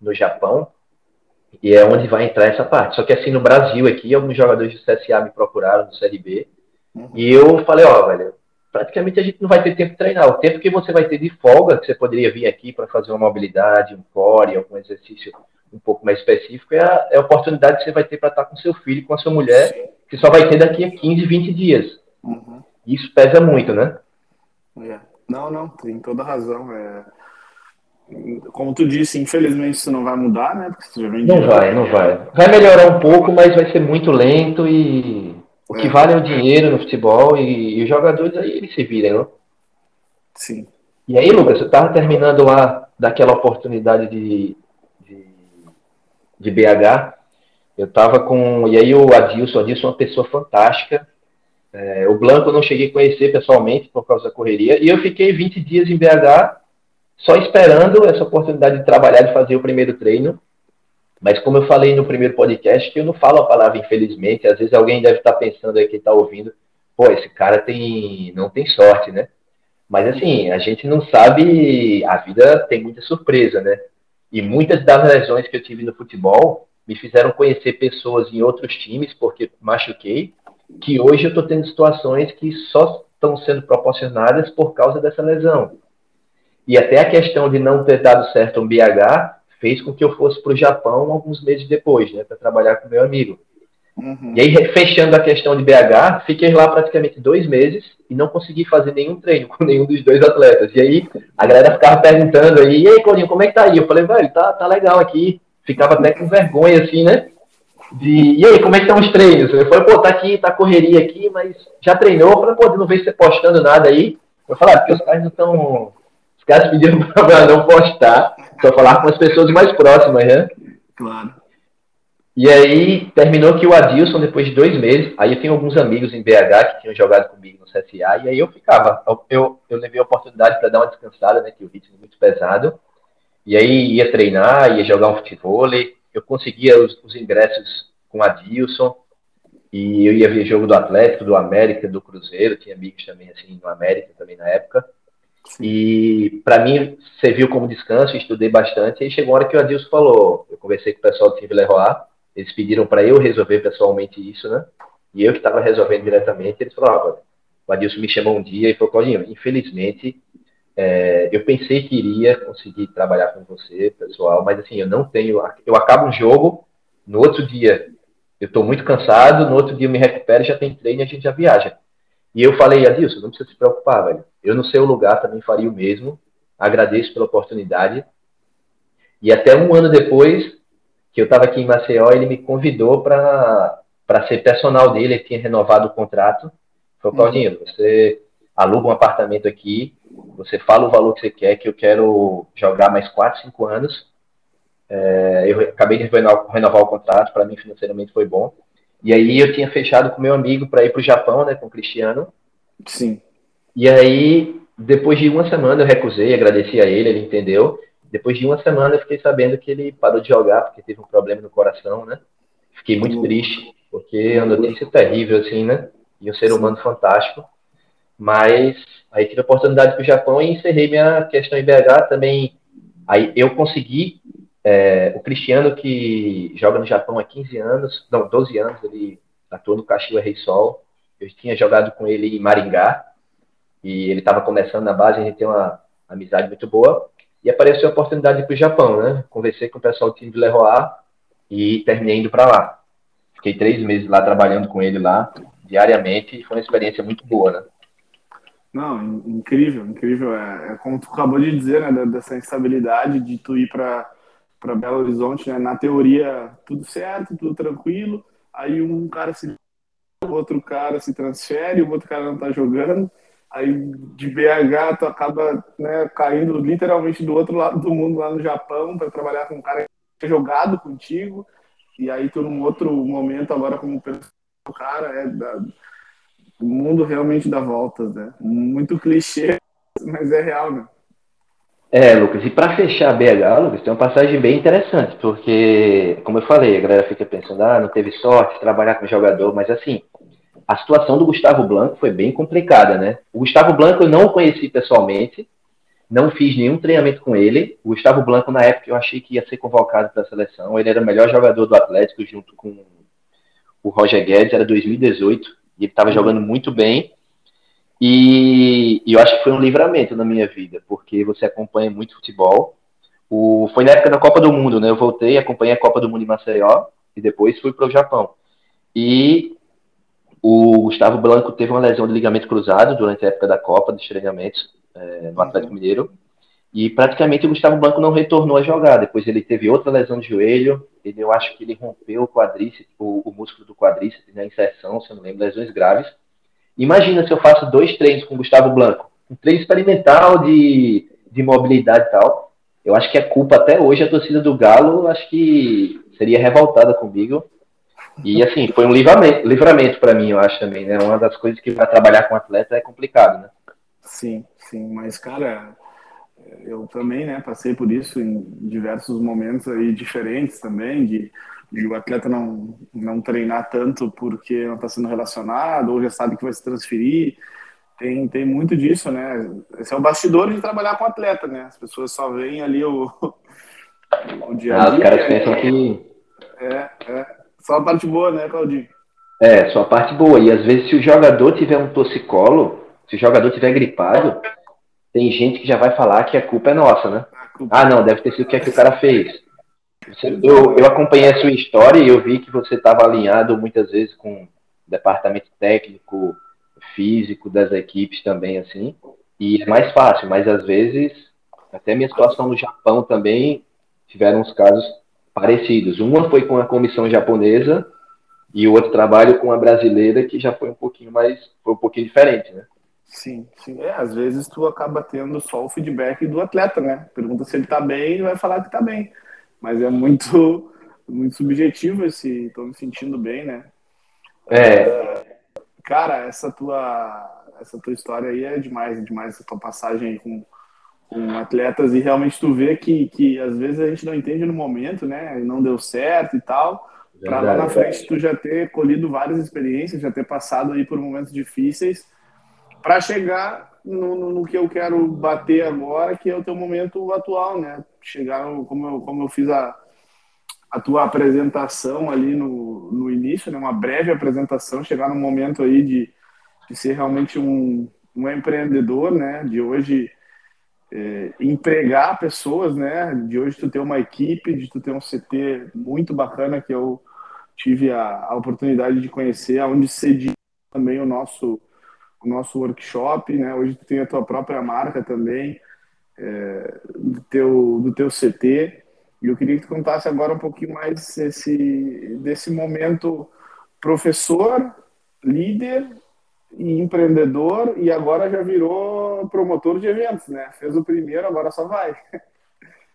no Japão, e é onde vai entrar essa parte. Só que assim, no Brasil aqui, alguns jogadores do CSA me procuraram do Série B, uhum. e eu falei, ó, velho, praticamente a gente não vai ter tempo de treinar. O tempo que você vai ter de folga, que você poderia vir aqui para fazer uma mobilidade, um core, algum exercício um pouco mais específico, é a, é a oportunidade que você vai ter para estar com seu filho, com a sua mulher, que só vai ter daqui a 15, 20 dias. Uhum. Isso pesa muito, né? É. Não, não, tem toda razão. É... Como tu disse, infelizmente isso não vai mudar, né? não vai, não vai. Vai melhorar um pouco, mas vai ser muito lento e o que é. vale é o dinheiro no futebol e, e, os jogadores aí eles se virem, não? Sim. E aí, Lucas, eu estava terminando lá daquela oportunidade de, de, de BH. Eu estava com. E aí o Adilson, o Adilson é uma pessoa fantástica. É, o Blanco eu não cheguei a conhecer pessoalmente por causa da correria. E eu fiquei 20 dias em BH só esperando essa oportunidade de trabalhar, de fazer o primeiro treino. Mas como eu falei no primeiro podcast, que eu não falo a palavra infelizmente, às vezes alguém deve estar pensando aí que está ouvindo, pô, esse cara tem não tem sorte, né? Mas assim, a gente não sabe, a vida tem muita surpresa, né? E muitas das lesões que eu tive no futebol me fizeram conhecer pessoas em outros times, porque machuquei, que hoje eu estou tendo situações que só estão sendo proporcionadas por causa dessa lesão. E até a questão de não ter dado certo um BH fez com que eu fosse para o Japão alguns meses depois, né, para trabalhar com meu amigo. Uhum. E aí, fechando a questão de BH, fiquei lá praticamente dois meses e não consegui fazer nenhum treino com nenhum dos dois atletas. E aí, a galera ficava perguntando aí, e aí, Claudinho, como é que tá aí? Eu falei, velho, tá, tá legal aqui. Ficava até com vergonha, assim, né? de, e aí, como é que estão os treinos? Eu falei, pô, tá aqui, tá correria aqui, mas já treinou? Eu falei, pô, não vejo você postando nada aí. Eu falei, ah, porque os caras não estão. Os caras pediram pra não postar, só falar com as pessoas mais próximas, né? Claro. E aí terminou que o Adilson, depois de dois meses, aí eu tenho alguns amigos em BH que tinham jogado comigo no CSA, e aí eu ficava, eu, eu levei a oportunidade para dar uma descansada, né, que o ritmo é muito pesado, e aí ia treinar, ia jogar um futebol, eu conseguia os, os ingressos com o Adilson, e eu ia ver jogo do Atlético, do América, do Cruzeiro, tinha amigos também assim no América também na época. Sim. E para mim serviu como descanso, estudei bastante. E chegou a hora que o Adilson falou, eu conversei com o pessoal do Time Leroy, eles pediram para eu resolver pessoalmente isso, né? E eu que estava resolvendo diretamente, eles falaram, ah, o Adilson me chamou um dia e falou, Claudinho, infelizmente, é, eu pensei que iria conseguir trabalhar com você, pessoal, mas assim, eu não tenho, eu acabo um jogo, no outro dia eu estou muito cansado, no outro dia eu me recupero, já tem treino e a gente já viaja. E eu falei, Adilson, não precisa se preocupar, velho. Eu no seu lugar também faria o mesmo. Agradeço pela oportunidade. E até um ano depois, que eu estava aqui em Maceió, ele me convidou para ser personal dele, ele tinha renovado o contrato. Falou, Claudinho, uhum. você aluga um apartamento aqui, você fala o valor que você quer, que eu quero jogar mais 4, 5 anos. É, eu acabei de renovar, renovar o contrato, para mim financeiramente foi bom. E aí eu tinha fechado com meu amigo para ir para o Japão, né, com o Cristiano. Sim. E aí, depois de uma semana eu recusei, agradeci a ele, ele entendeu. Depois de uma semana eu fiquei sabendo que ele parou de jogar porque teve um problema no coração, né? Fiquei muito uhum. triste, porque é uma notícia terrível, assim, né? E um ser humano fantástico. Mas aí tive a oportunidade para o Japão e encerrei minha questão em BH também. Aí eu consegui, é, o Cristiano que joga no Japão há 15 anos, não, 12 anos, ele atua no Caxiwa Rei Sol. Eu tinha jogado com ele em Maringá e ele estava começando na base, a gente tem uma amizade muito boa. E apareceu a oportunidade para o Japão, né? Conversei com o pessoal do time de Leroy e terminei indo para lá. Fiquei três meses lá trabalhando com ele lá, diariamente, e foi uma experiência muito boa, né? Não, incrível, incrível. É, é como tu acabou de dizer, né? Dessa instabilidade de tu ir para para Belo Horizonte, né? Na teoria, tudo certo, tudo tranquilo. Aí um cara se outro cara se transfere, o outro cara não tá jogando aí de BH tu acaba né, caindo literalmente do outro lado do mundo lá no Japão para trabalhar com um cara que é jogado contigo e aí tu num outro momento agora como o cara é da, o mundo realmente dá voltas né muito clichê mas é real né é, Lucas, e para fechar BH, Lucas, tem uma passagem bem interessante, porque, como eu falei, a galera fica pensando, ah, não teve sorte de trabalhar com jogador, mas assim, a situação do Gustavo Blanco foi bem complicada, né? O Gustavo Blanco eu não o conheci pessoalmente, não fiz nenhum treinamento com ele. O Gustavo Blanco, na época, eu achei que ia ser convocado para a seleção. Ele era o melhor jogador do Atlético, junto com o Roger Guedes, era 2018, e ele estava uhum. jogando muito bem. E, e, eu acho que foi um livramento na minha vida, porque você acompanha muito futebol. O, foi na época da Copa do Mundo, né? Eu voltei, acompanhei a Copa do Mundo em Maceió, e depois fui para o Japão. E o Gustavo Blanco teve uma lesão de ligamento cruzado durante a época da Copa dos treinamentos é, no Atlético Mineiro. E praticamente o Gustavo Blanco não retornou a jogar. Depois ele teve outra lesão de joelho. Ele, eu acho que ele rompeu o quadríceps, o, o músculo do quadríceps na inserção, se eu não lembro, lesões graves. Imagina se eu faço dois treinos com o Gustavo Blanco. Um treino experimental de, de mobilidade e tal. Eu acho que é culpa até hoje a torcida do Galo, acho que seria revoltada comigo e assim, foi um livramento, livramento para mim, eu acho também, né? Uma das coisas que para trabalhar com atleta é complicado, né? Sim, sim, mas cara, eu também, né, passei por isso em diversos momentos aí diferentes também, de, de o atleta não, não treinar tanto porque não está sendo relacionado, ou já sabe que vai se transferir. Tem, tem muito disso, né? Esse é o bastidor de trabalhar com atleta, né? As pessoas só veem ali o, o dia a dia. Ah, os caras pensam que. É, é. Só a parte boa, né, Claudinho? É, só a parte boa. E às vezes, se o jogador tiver um toxicolo, se o jogador tiver gripado, tem gente que já vai falar que a culpa é nossa, né? Ah, não, deve ter sido o que, é que o cara fez. Eu, eu acompanhei a sua história e eu vi que você estava alinhado muitas vezes com o departamento técnico, físico das equipes também, assim. E é mais fácil, mas às vezes, até minha situação no Japão também, tiveram uns casos parecidos. Uma foi com a comissão japonesa e o outro trabalho com a brasileira que já foi um pouquinho mais, foi um pouquinho diferente, né? Sim, sim. É, às vezes tu acaba tendo só o feedback do atleta, né? Pergunta se ele tá bem, ele vai falar que tá bem. Mas é muito, muito subjetivo esse tô me sentindo bem, né? É. Cara, essa tua, essa tua história aí é demais, é demais essa tua passagem aí com, com atletas e realmente tu vê que, que às vezes a gente não entende no momento, né? Não deu certo e tal. Para lá na frente tu já ter colhido várias experiências, já ter passado aí por momentos difíceis para chegar no, no, no, que eu quero bater agora, que é o teu momento atual, né? Chegar como eu, como eu fiz a, a tua apresentação ali no, no início, né? Uma breve apresentação, chegar no momento aí de, de ser realmente um, um empreendedor, né? De hoje é, empregar pessoas, né? De hoje tu ter uma equipe, de tu ter um CT muito bacana que eu tive a, a oportunidade de conhecer, onde cedi também o nosso o nosso workshop, né? Hoje tu tem a tua própria marca também, é, do, teu, do teu CT. E eu queria que tu contasse agora um pouquinho mais esse, desse momento professor, líder e empreendedor, e agora já virou promotor de eventos, né? Fez o primeiro, agora só vai.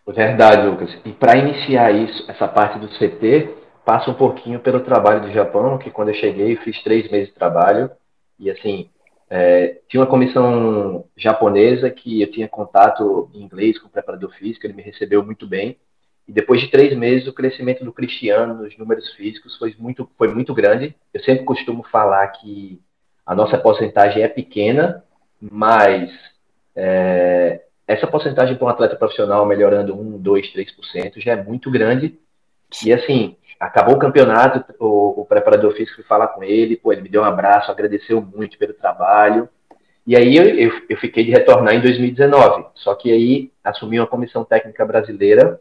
Verdade, Lucas. E para iniciar isso, essa parte do CT, passa um pouquinho pelo trabalho do Japão, que quando eu cheguei fiz três meses de trabalho, e assim, é, tinha uma comissão japonesa que eu tinha contato em inglês com o preparador físico, ele me recebeu muito bem. E depois de três meses, o crescimento do Cristiano nos números físicos foi muito, foi muito grande. Eu sempre costumo falar que a nossa porcentagem é pequena, mas é, essa porcentagem para um atleta profissional melhorando 1, 2, 3% já é muito grande. E assim, acabou o campeonato, o, o preparador físico foi falar com ele, pô, ele me deu um abraço, agradeceu muito pelo trabalho. E aí eu, eu, eu, fiquei de retornar em 2019. Só que aí assumi uma comissão técnica brasileira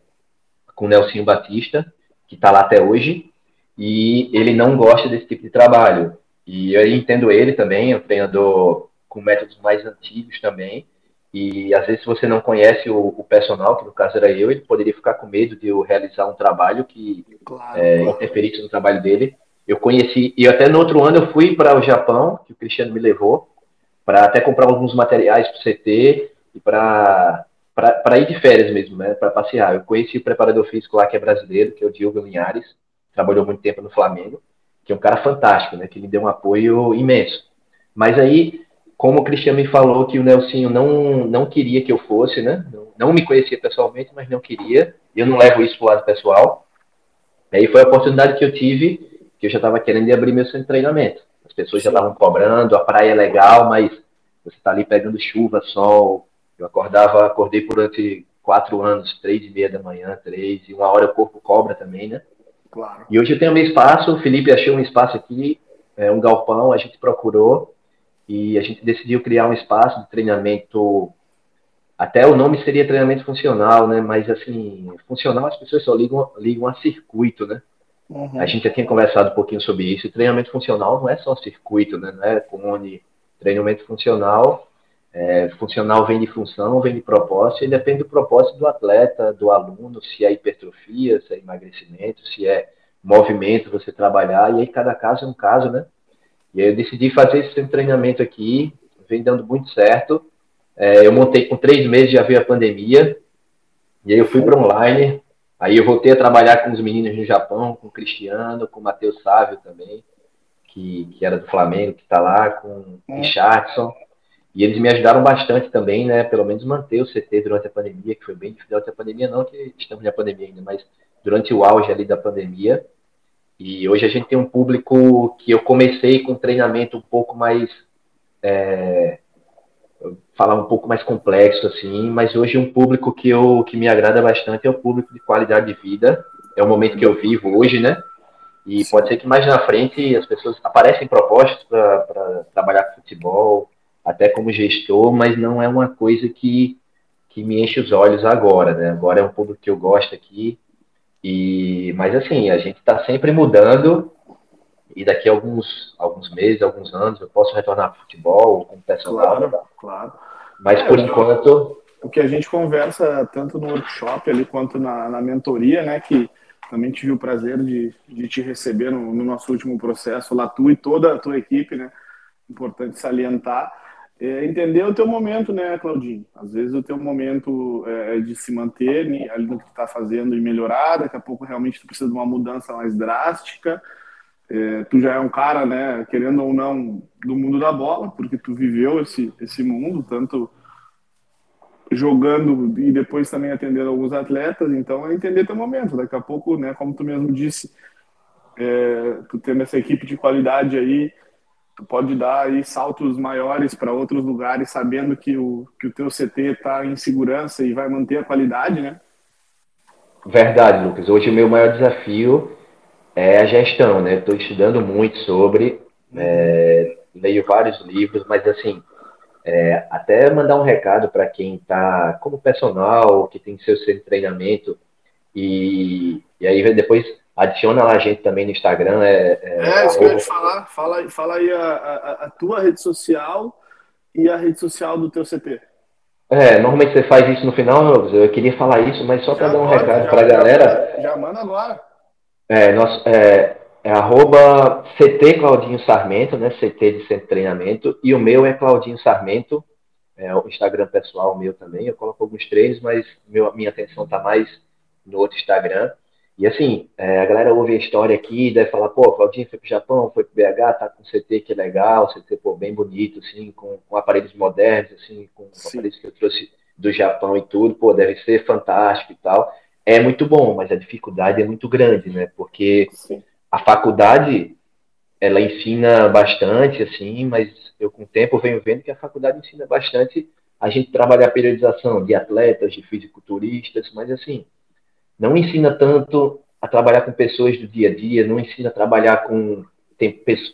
com o Nelsinho Batista, que está lá até hoje, e ele não gosta desse tipo de trabalho. E eu entendo ele também, é um treinador com métodos mais antigos também, e às vezes, se você não conhece o, o, personal, que no caso era eu, ele poderia ficar com medo de eu realizar um trabalho que claro, é, claro. interferisse no trabalho dele. Eu conheci, e até no outro ano eu fui para o Japão, que o Cristiano me levou, para até comprar alguns materiais para o CT e para ir de férias mesmo, né, para passear. Eu conheci o preparador físico lá que é brasileiro, que é o Diogo Linhares, trabalhou muito tempo no Flamengo, que é um cara fantástico, né, que me deu um apoio imenso. Mas aí como o Cristiano me falou que o Nelsinho não, não queria que eu fosse, né? Não, não me conhecia pessoalmente, mas não queria. Eu não levo isso para o lado pessoal. Aí foi a oportunidade que eu tive, que eu já estava querendo abrir meu centro de treinamento. As pessoas já estavam cobrando, a praia é legal, mas você está ali pegando chuva, sol. Eu acordava, acordei durante quatro anos, três e meia da manhã, três, e uma hora o corpo cobra também, né? Claro. E hoje eu tenho meu espaço, o Felipe achou um espaço aqui, é, um galpão, a gente procurou, e a gente decidiu criar um espaço de treinamento. Até o nome seria treinamento funcional, né? Mas assim, funcional as pessoas só ligam, ligam a circuito, né? Uhum. A gente já tinha conversado um pouquinho sobre isso. treinamento funcional não é só circuito, né? Não é cone. Treinamento funcional, é, funcional vem de função, vem de propósito, e depende do propósito do atleta, do aluno, se é hipertrofia, se é emagrecimento, se é movimento você trabalhar, e aí cada caso é um caso, né? E aí eu decidi fazer esse treinamento aqui, vem dando muito certo. É, eu montei com três meses, já veio a pandemia, e aí eu fui para online. Aí eu voltei a trabalhar com os meninos no Japão, com o Cristiano, com o Matheus Sávio também, que, que era do Flamengo, que está lá, com o Richardson. E eles me ajudaram bastante também, né? Pelo menos manter o CT durante a pandemia, que foi bem difícil durante a pandemia, não que estamos na pandemia ainda, mas durante o auge ali da pandemia. E hoje a gente tem um público que eu comecei com um treinamento um pouco mais. É, falar um pouco mais complexo, assim, mas hoje um público que, eu, que me agrada bastante é o público de qualidade de vida. É o momento que eu vivo hoje, né? E pode ser que mais na frente as pessoas aparecem propostas para trabalhar com futebol, até como gestor, mas não é uma coisa que, que me enche os olhos agora, né? Agora é um público que eu gosto aqui, e, mas assim, a gente está sempre mudando e daqui a alguns, alguns meses, alguns anos, eu posso retornar para futebol com o pessoal. Claro, claro. Mas é, por enquanto. O que a gente conversa tanto no workshop ali quanto na, na mentoria, né? Que também tive o prazer de, de te receber no, no, nosso último processo lá, tu e toda a tua equipe, né? Importante salientar. É entender o teu momento, né, Claudinho? Às vezes o teu momento é, é de se manter ali no que tu tá fazendo e melhorar, daqui a pouco realmente tu precisa de uma mudança mais drástica. É, tu já é um cara, né, querendo ou não, do mundo da bola, porque tu viveu esse, esse mundo, tanto jogando e depois também atendendo alguns atletas, então é entender teu momento. Daqui a pouco, né, como tu mesmo disse, é, tu tendo essa equipe de qualidade aí, tu pode dar aí saltos maiores para outros lugares, sabendo que o, que o teu CT está em segurança e vai manter a qualidade, né? Verdade, Lucas. Hoje o meu maior desafio é a gestão, né? Estou estudando muito sobre, é, leio vários livros, mas assim, é, até mandar um recado para quem está como personal, que tem seu centro de treinamento, e, e aí depois adiciona lá a gente também no Instagram. É, é, é isso que eu ia te falar. Fala, fala aí a, a, a, tua rede social e a rede social do teu CT. É, normalmente você faz isso no final, eu queria falar isso, mas só para dar um recado para a galera. Já, já manda agora. É, nós, é, é arroba CT Claudinho Sarmento, né? CT de Centro de Treinamento. E o meu é Claudinho Sarmento, é o Instagram pessoal meu também. Eu coloco alguns treinos, mas meu, minha atenção está mais no outro Instagram. E assim, é, a galera ouve a história aqui, deve falar, pô, Claudinho foi pro Japão, foi pro BH, tá com CT que é legal, CT pô, bem bonito, assim, com, com aparelhos modernos, assim, com Sim. aparelhos que eu trouxe do Japão e tudo, pô, deve ser fantástico e tal. É muito bom, mas a dificuldade é muito grande, né? Porque Sim a faculdade ela ensina bastante, assim, mas eu com o tempo venho vendo que a faculdade ensina bastante a gente trabalhar a periodização de atletas, de fisiculturistas, mas assim, não ensina tanto a trabalhar com pessoas do dia a dia, não ensina a trabalhar com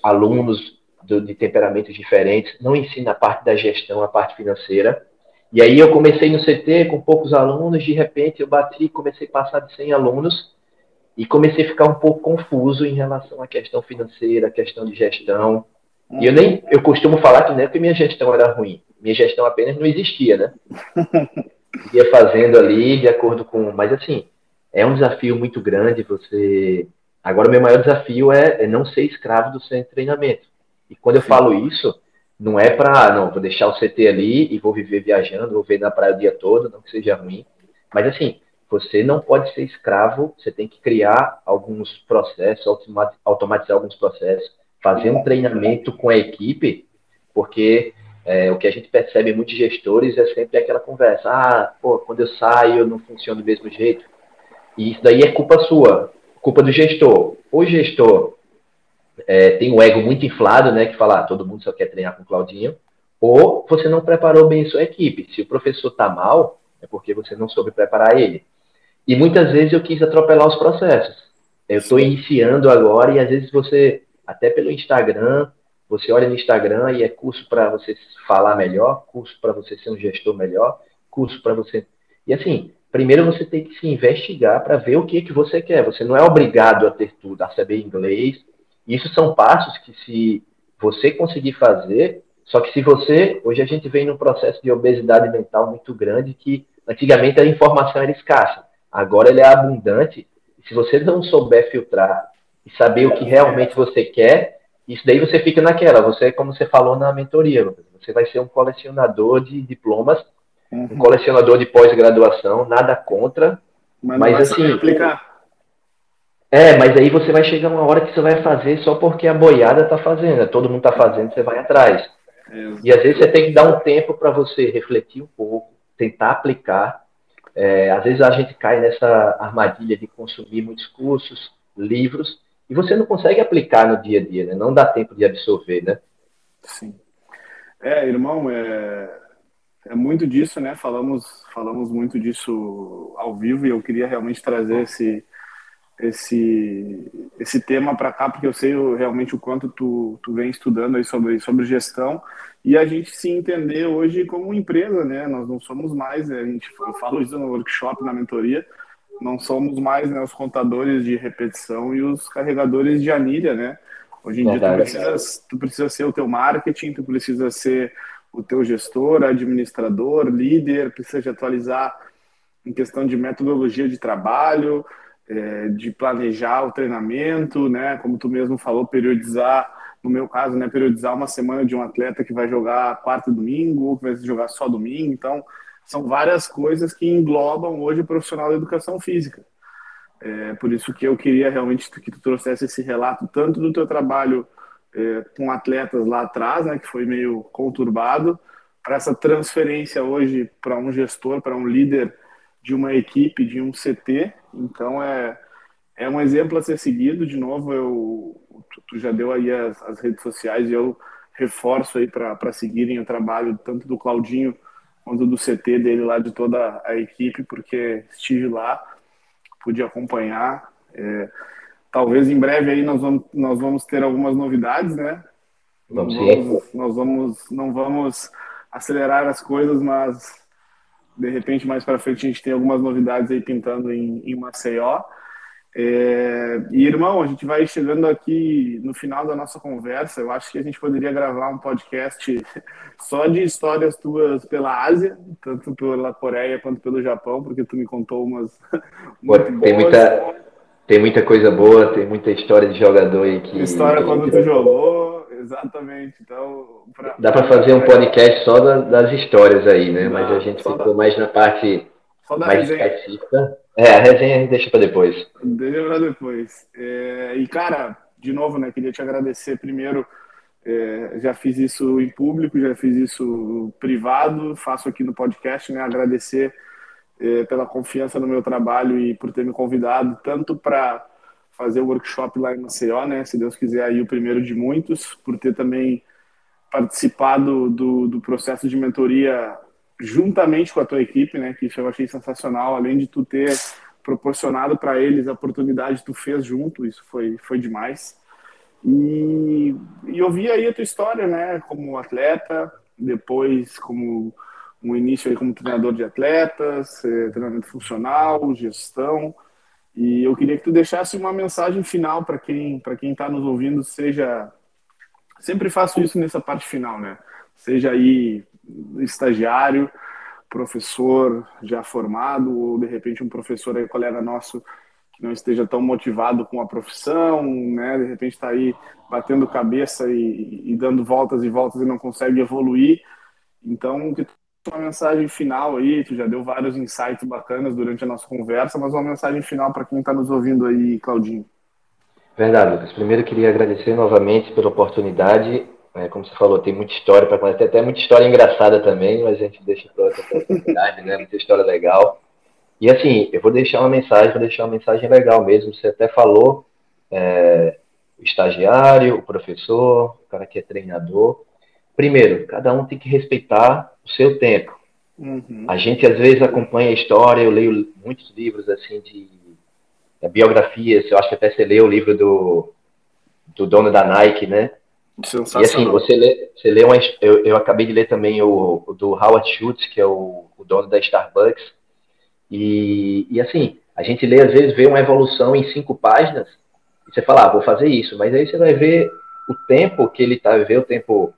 alunos do, de temperamentos diferentes, não ensina a parte da gestão, a parte financeira. E aí eu comecei no CT com poucos alunos, de repente eu bati, comecei a passar de 100 alunos, e comecei a ficar um pouco confuso em relação à questão financeira, à questão de gestão. E eu nem eu costumo falar que não é que minha gestão era ruim, minha gestão apenas não existia, né? Ia fazendo ali de acordo com, mas assim, é um desafio muito grande você. Agora o meu maior desafio é, é não ser escravo do seu treinamento. E quando eu Sim. falo isso, não é para, não, vou deixar o CT ali e vou viver viajando, vou ver na praia o dia todo, não que seja ruim. Mas assim, você não pode ser escravo, você tem que criar alguns processos, automatizar alguns processos, fazer um treinamento com a equipe, porque é, o que a gente percebe em muitos gestores é sempre aquela conversa, ah, pô, quando eu saio não funciona do mesmo jeito. E isso daí é culpa sua, culpa do gestor. O gestor é, tem o ego muito inflado, né, que fala, ah, todo mundo só quer treinar com o Claudinho, ou você não preparou bem a sua equipe. Se o professor está mal, é porque você não soube preparar ele. E muitas vezes eu quis atropelar os processos. Eu estou iniciando agora e às vezes você, até pelo Instagram, você olha no Instagram e é curso para você falar melhor, curso para você ser um gestor melhor, curso para você. E assim, primeiro você tem que se investigar para ver o que, que você quer. Você não é obrigado a ter tudo, a saber inglês. Isso são passos que, se você conseguir fazer, só que se você. Hoje a gente vem num processo de obesidade mental muito grande que antigamente a informação era escassa. Agora ele é abundante. Se você não souber filtrar e saber o que realmente você quer, isso daí você fica naquela. Você, como você falou na mentoria, você vai ser um colecionador de diplomas, uhum. um colecionador de pós-graduação, nada contra. Mas, mas assim. Aplicar. É, mas aí você vai chegar uma hora que você vai fazer só porque a boiada está fazendo, todo mundo está fazendo, você vai atrás. É, e às vezes você tem que dar um tempo para você refletir um pouco, tentar aplicar é, às vezes a gente cai nessa armadilha de consumir muitos cursos, livros, e você não consegue aplicar no dia a dia, né? Não dá tempo de absorver, né? Sim. É, irmão, é, é muito disso, né? Falamos, falamos muito disso ao vivo e eu queria realmente trazer esse, esse, esse tema para cá, porque eu sei realmente o quanto tu, tu vem estudando aí sobre, sobre gestão e a gente se entender hoje como empresa, né? Nós não somos mais, a gente, eu falo isso no workshop, na mentoria, não somos mais né, os contadores de repetição e os carregadores de anilha, né? Hoje em Verdade. dia tu precisa, tu precisa ser o teu marketing, tu precisa ser o teu gestor, administrador, líder, precisa de atualizar em questão de metodologia de trabalho, é, de planejar o treinamento, né? Como tu mesmo falou, periodizar, no meu caso, né? Periodizar uma semana de um atleta que vai jogar quarta e domingo, ou que vai jogar só domingo. Então, são várias coisas que englobam hoje o profissional da educação física. É, por isso que eu queria realmente que tu trouxesse esse relato tanto do teu trabalho é, com atletas lá atrás, né, que foi meio conturbado, para essa transferência hoje para um gestor, para um líder de uma equipe, de um CT. Então é é um exemplo a ser seguido. De novo, eu tu, tu já deu aí as, as, redes sociais e eu reforço aí para seguirem o trabalho tanto do Claudinho quanto do CT dele lá de toda a equipe, porque estive lá, pude acompanhar. É, talvez em breve aí nós vamos, nós vamos ter algumas novidades, né? Vamos, vamos nós vamos, não vamos acelerar as coisas, mas de repente mais para frente a gente tem algumas novidades aí pintando em, em Maceió. É, e irmão, a gente vai chegando aqui no final da nossa conversa. Eu acho que a gente poderia gravar um podcast só de histórias tuas pela Ásia, tanto pela Coreia quanto pelo Japão, porque tu me contou umas. Pô, tem muita, tem muita coisa boa, tem muita história de jogador aí que. História quando tu jogou, exatamente. Então, pra... Dá para fazer um podcast só das histórias aí, né? Dá, Mas a gente ficou da... mais na parte mais resenha. específica. É, a resenha a gente deixa para depois. Deixa para depois. É, e, cara, de novo, né? Queria te agradecer primeiro. É, já fiz isso em público, já fiz isso privado, faço aqui no podcast, né? Agradecer é, pela confiança no meu trabalho e por ter me convidado tanto para fazer o workshop lá em Maceió, né? Se Deus quiser aí o primeiro de muitos, por ter também participado do, do processo de mentoria juntamente com a tua equipe, né? Que isso eu achei sensacional, além de tu ter proporcionado para eles a oportunidade, tu fez junto, isso foi foi demais. E, e ouvir aí a tua história, né? Como atleta, depois como um início aí como treinador de atletas, eh, treinamento funcional, gestão. E eu queria que tu deixasse uma mensagem final para quem para quem está nos ouvindo, seja sempre faço isso nessa parte final, né? Seja aí estagiário, professor já formado ou de repente um professor aí colega nosso que não esteja tão motivado com a profissão, né? De repente está aí batendo cabeça e, e, dando voltas e voltas e não consegue evoluir. Então, que uma mensagem final aí, tu já deu vários insights bacanas durante a nossa conversa, mas uma mensagem final para quem está nos ouvindo aí, Claudinho. Verdade, Lucas. Primeiro queria agradecer novamente pela oportunidade. É, como você falou, tem muita história para contar, tem até muita história engraçada também, mas a gente deixa para outra oportunidade, né? Muita história legal. E assim, eu vou deixar uma mensagem, vou deixar uma mensagem legal mesmo. Você até falou, é, o estagiário, o professor, o cara que é treinador. Primeiro, cada um tem que respeitar o seu tempo. Uhum. A gente às vezes acompanha a história, eu leio muitos livros assim de, de biografias, eu acho que até você leu o livro do, do dono da Nike, né? E assim, você lê, você lê uma, eu, eu acabei de ler também o, o do Howard Schultz, que é o, o dono da Starbucks, e, e assim, a gente lê, às vezes, vê uma evolução em cinco páginas, e você fala, ah, vou fazer isso, mas aí você vai ver o tempo que ele está, ver o tempo,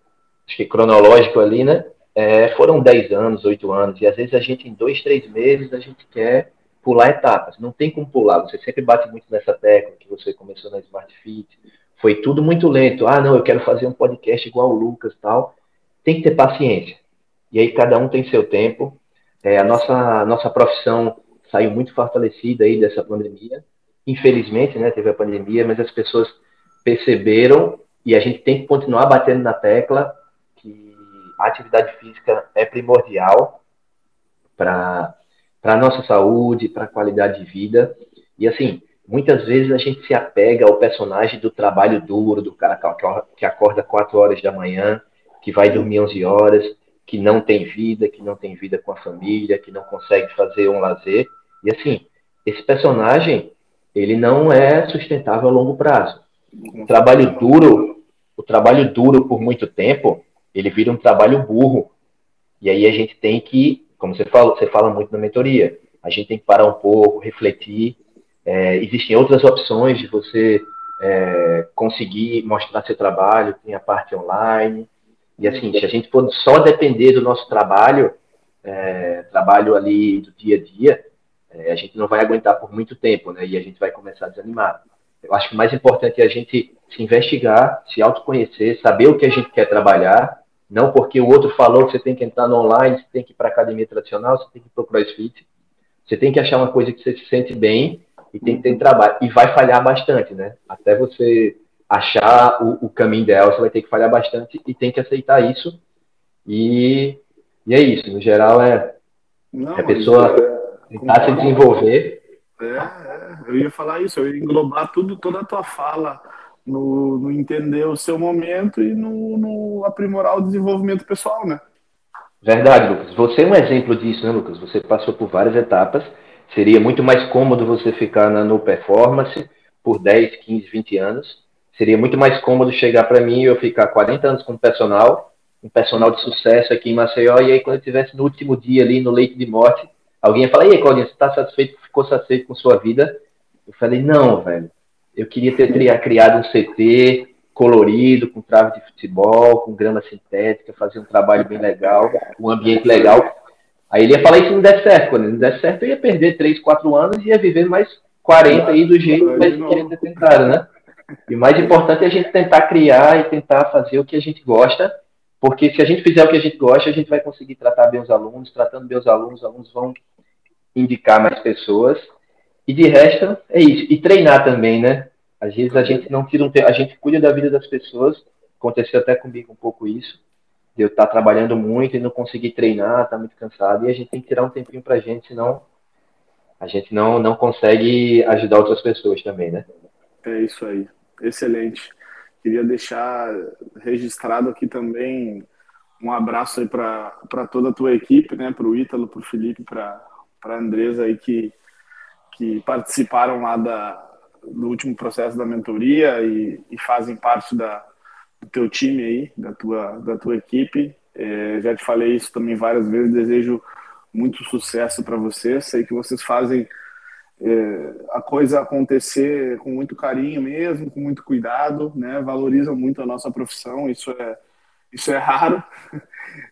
acho que cronológico ali, né? é, foram 10 anos, 8 anos, e às vezes a gente, em dois, três meses, a gente quer pular etapas. Não tem como pular. Você sempre bate muito nessa tecla que você começou na Smart Fit. Foi tudo muito lento. Ah, não, eu quero fazer um podcast igual o Lucas tal. Tem que ter paciência. E aí cada um tem seu tempo. É, a nossa, nossa profissão saiu muito fortalecida aí dessa pandemia. Infelizmente, né, teve a pandemia, mas as pessoas perceberam e a gente tem que continuar batendo na tecla a atividade física é primordial para a nossa saúde, para a qualidade de vida. E assim, muitas vezes a gente se apega ao personagem do trabalho duro, do cara que acorda 4 horas da manhã, que vai dormir 11 horas, que não tem vida, que não tem vida com a família, que não consegue fazer um lazer. E assim, esse personagem, ele não é sustentável a longo prazo. O trabalho duro, o trabalho duro por muito tempo, ele vira um trabalho burro. E aí a gente tem que, como você fala, você fala muito na mentoria, a gente tem que parar um pouco, refletir. É, existem outras opções de você é, conseguir mostrar seu trabalho, tem a parte online. E assim, se a gente for só depender do nosso trabalho, é, trabalho ali do dia a dia, é, a gente não vai aguentar por muito tempo, né? E a gente vai começar a desanimar. Eu acho que o mais importante é a gente se investigar, se autoconhecer, saber o que a gente quer trabalhar, não porque o outro falou que você tem que entrar no online, você tem que ir para academia tradicional, você tem que ir para o CrossFit. Você tem que achar uma coisa que você se sente bem e tem que ter trabalho. E vai falhar bastante, né? Até você achar o, o caminho ideal, você vai ter que falhar bastante e tem que aceitar isso. E, e é isso. No geral, é não, a pessoa é, tentar se desenvolver. É, é, eu ia falar isso, eu ia englobar tudo, toda a tua fala no, no entender o seu momento e no, no, aprimorar o desenvolvimento pessoal, né? Verdade, Lucas. Você é um exemplo disso, né, Lucas? Você passou por várias etapas. Seria muito mais cômodo você ficar na no performance por 10, 15, 20 anos. Seria muito mais cômodo chegar para mim e eu ficar 40 anos com personal, um personal de sucesso aqui em Maceió, e aí quando eu estivesse no último dia ali no leito de morte, alguém ia falar, e aí, Claudinha, você está satisfeito, ficou satisfeito com sua vida? Eu falei, não, velho, eu queria ter criado um CT colorido, com trave de futebol, com grama sintética, fazer um trabalho bem legal, um ambiente legal. Aí ele ia falar isso não der certo. Quando não der certo, eu ia perder 3, 4 anos e ia viver mais 40 aí do jeito que a gente queria ter tentado, né? E o mais importante é a gente tentar criar e tentar fazer o que a gente gosta, porque se a gente fizer o que a gente gosta, a gente vai conseguir tratar bem os alunos, tratando bem os alunos, os alunos vão indicar mais pessoas e de resto, é isso. E treinar também, né? Às vezes a gente não tira um tempo, a gente cuida da vida das pessoas. Aconteceu até comigo um pouco isso. De eu estar trabalhando muito e não conseguir treinar, estar tá muito cansado. E a gente tem que tirar um tempinho pra gente, senão a gente não, não consegue ajudar outras pessoas também, né? É isso aí. Excelente. Queria deixar registrado aqui também um abraço aí para toda a tua equipe, né? Para o Ítalo, para o Felipe, para a Andresa aí que que participaram lá da, do último processo da mentoria e, e fazem parte da, do teu time aí, da tua, da tua equipe. É, já te falei isso também várias vezes, desejo muito sucesso para vocês. Sei que vocês fazem é, a coisa acontecer com muito carinho mesmo, com muito cuidado, né? Valorizam muito a nossa profissão, isso é, isso é raro.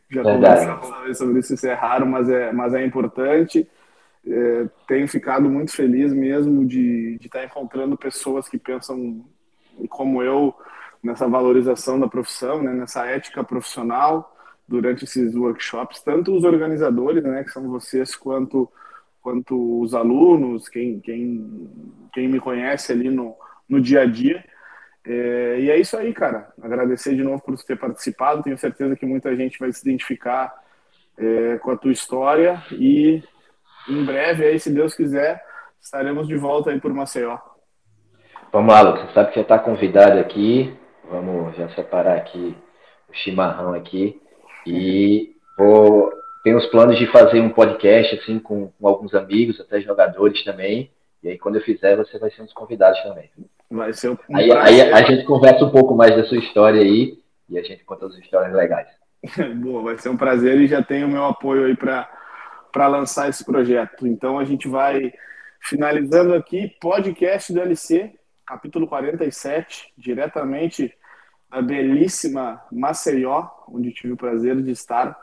Já conversamos sobre isso, isso é raro, mas é, mas é importante é, tenho ficado muito feliz mesmo de, estar encontrando pessoas que pensam como eu nessa valorização da profissão, né, nessa ética profissional durante esses workshops, tanto os organizadores, né, que são vocês, quanto quanto os alunos, quem quem quem me conhece ali no, no dia a dia. É, e é isso aí, cara. Agradecer de novo por ter participado. Tenho certeza que muita gente vai se identificar é, com a tua história e em breve, aí, se Deus quiser, estaremos de volta aí por Maceió. Vamos lá, Lucas. Você sabe que já está convidado aqui. Vamos já separar aqui o chimarrão aqui. E vou tenho os planos de fazer um podcast assim com, com, alguns amigos, até jogadores também. E aí quando eu fizer, você vai ser um dos convidados também. Vai ser um aí, aí a gente conversa um pouco mais da sua história aí e a gente conta as histórias legais. Boa, vai ser um prazer e já tenho o meu apoio aí para para lançar esse projeto. Então a gente vai finalizando aqui podcast do LC, capítulo 47, diretamente da belíssima Maceió, onde tive o prazer de estar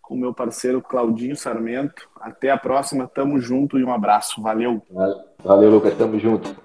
com meu parceiro Claudinho Sarmento. Até a próxima, tamo junto e um abraço. Valeu. Valeu, Lucas, tamo junto.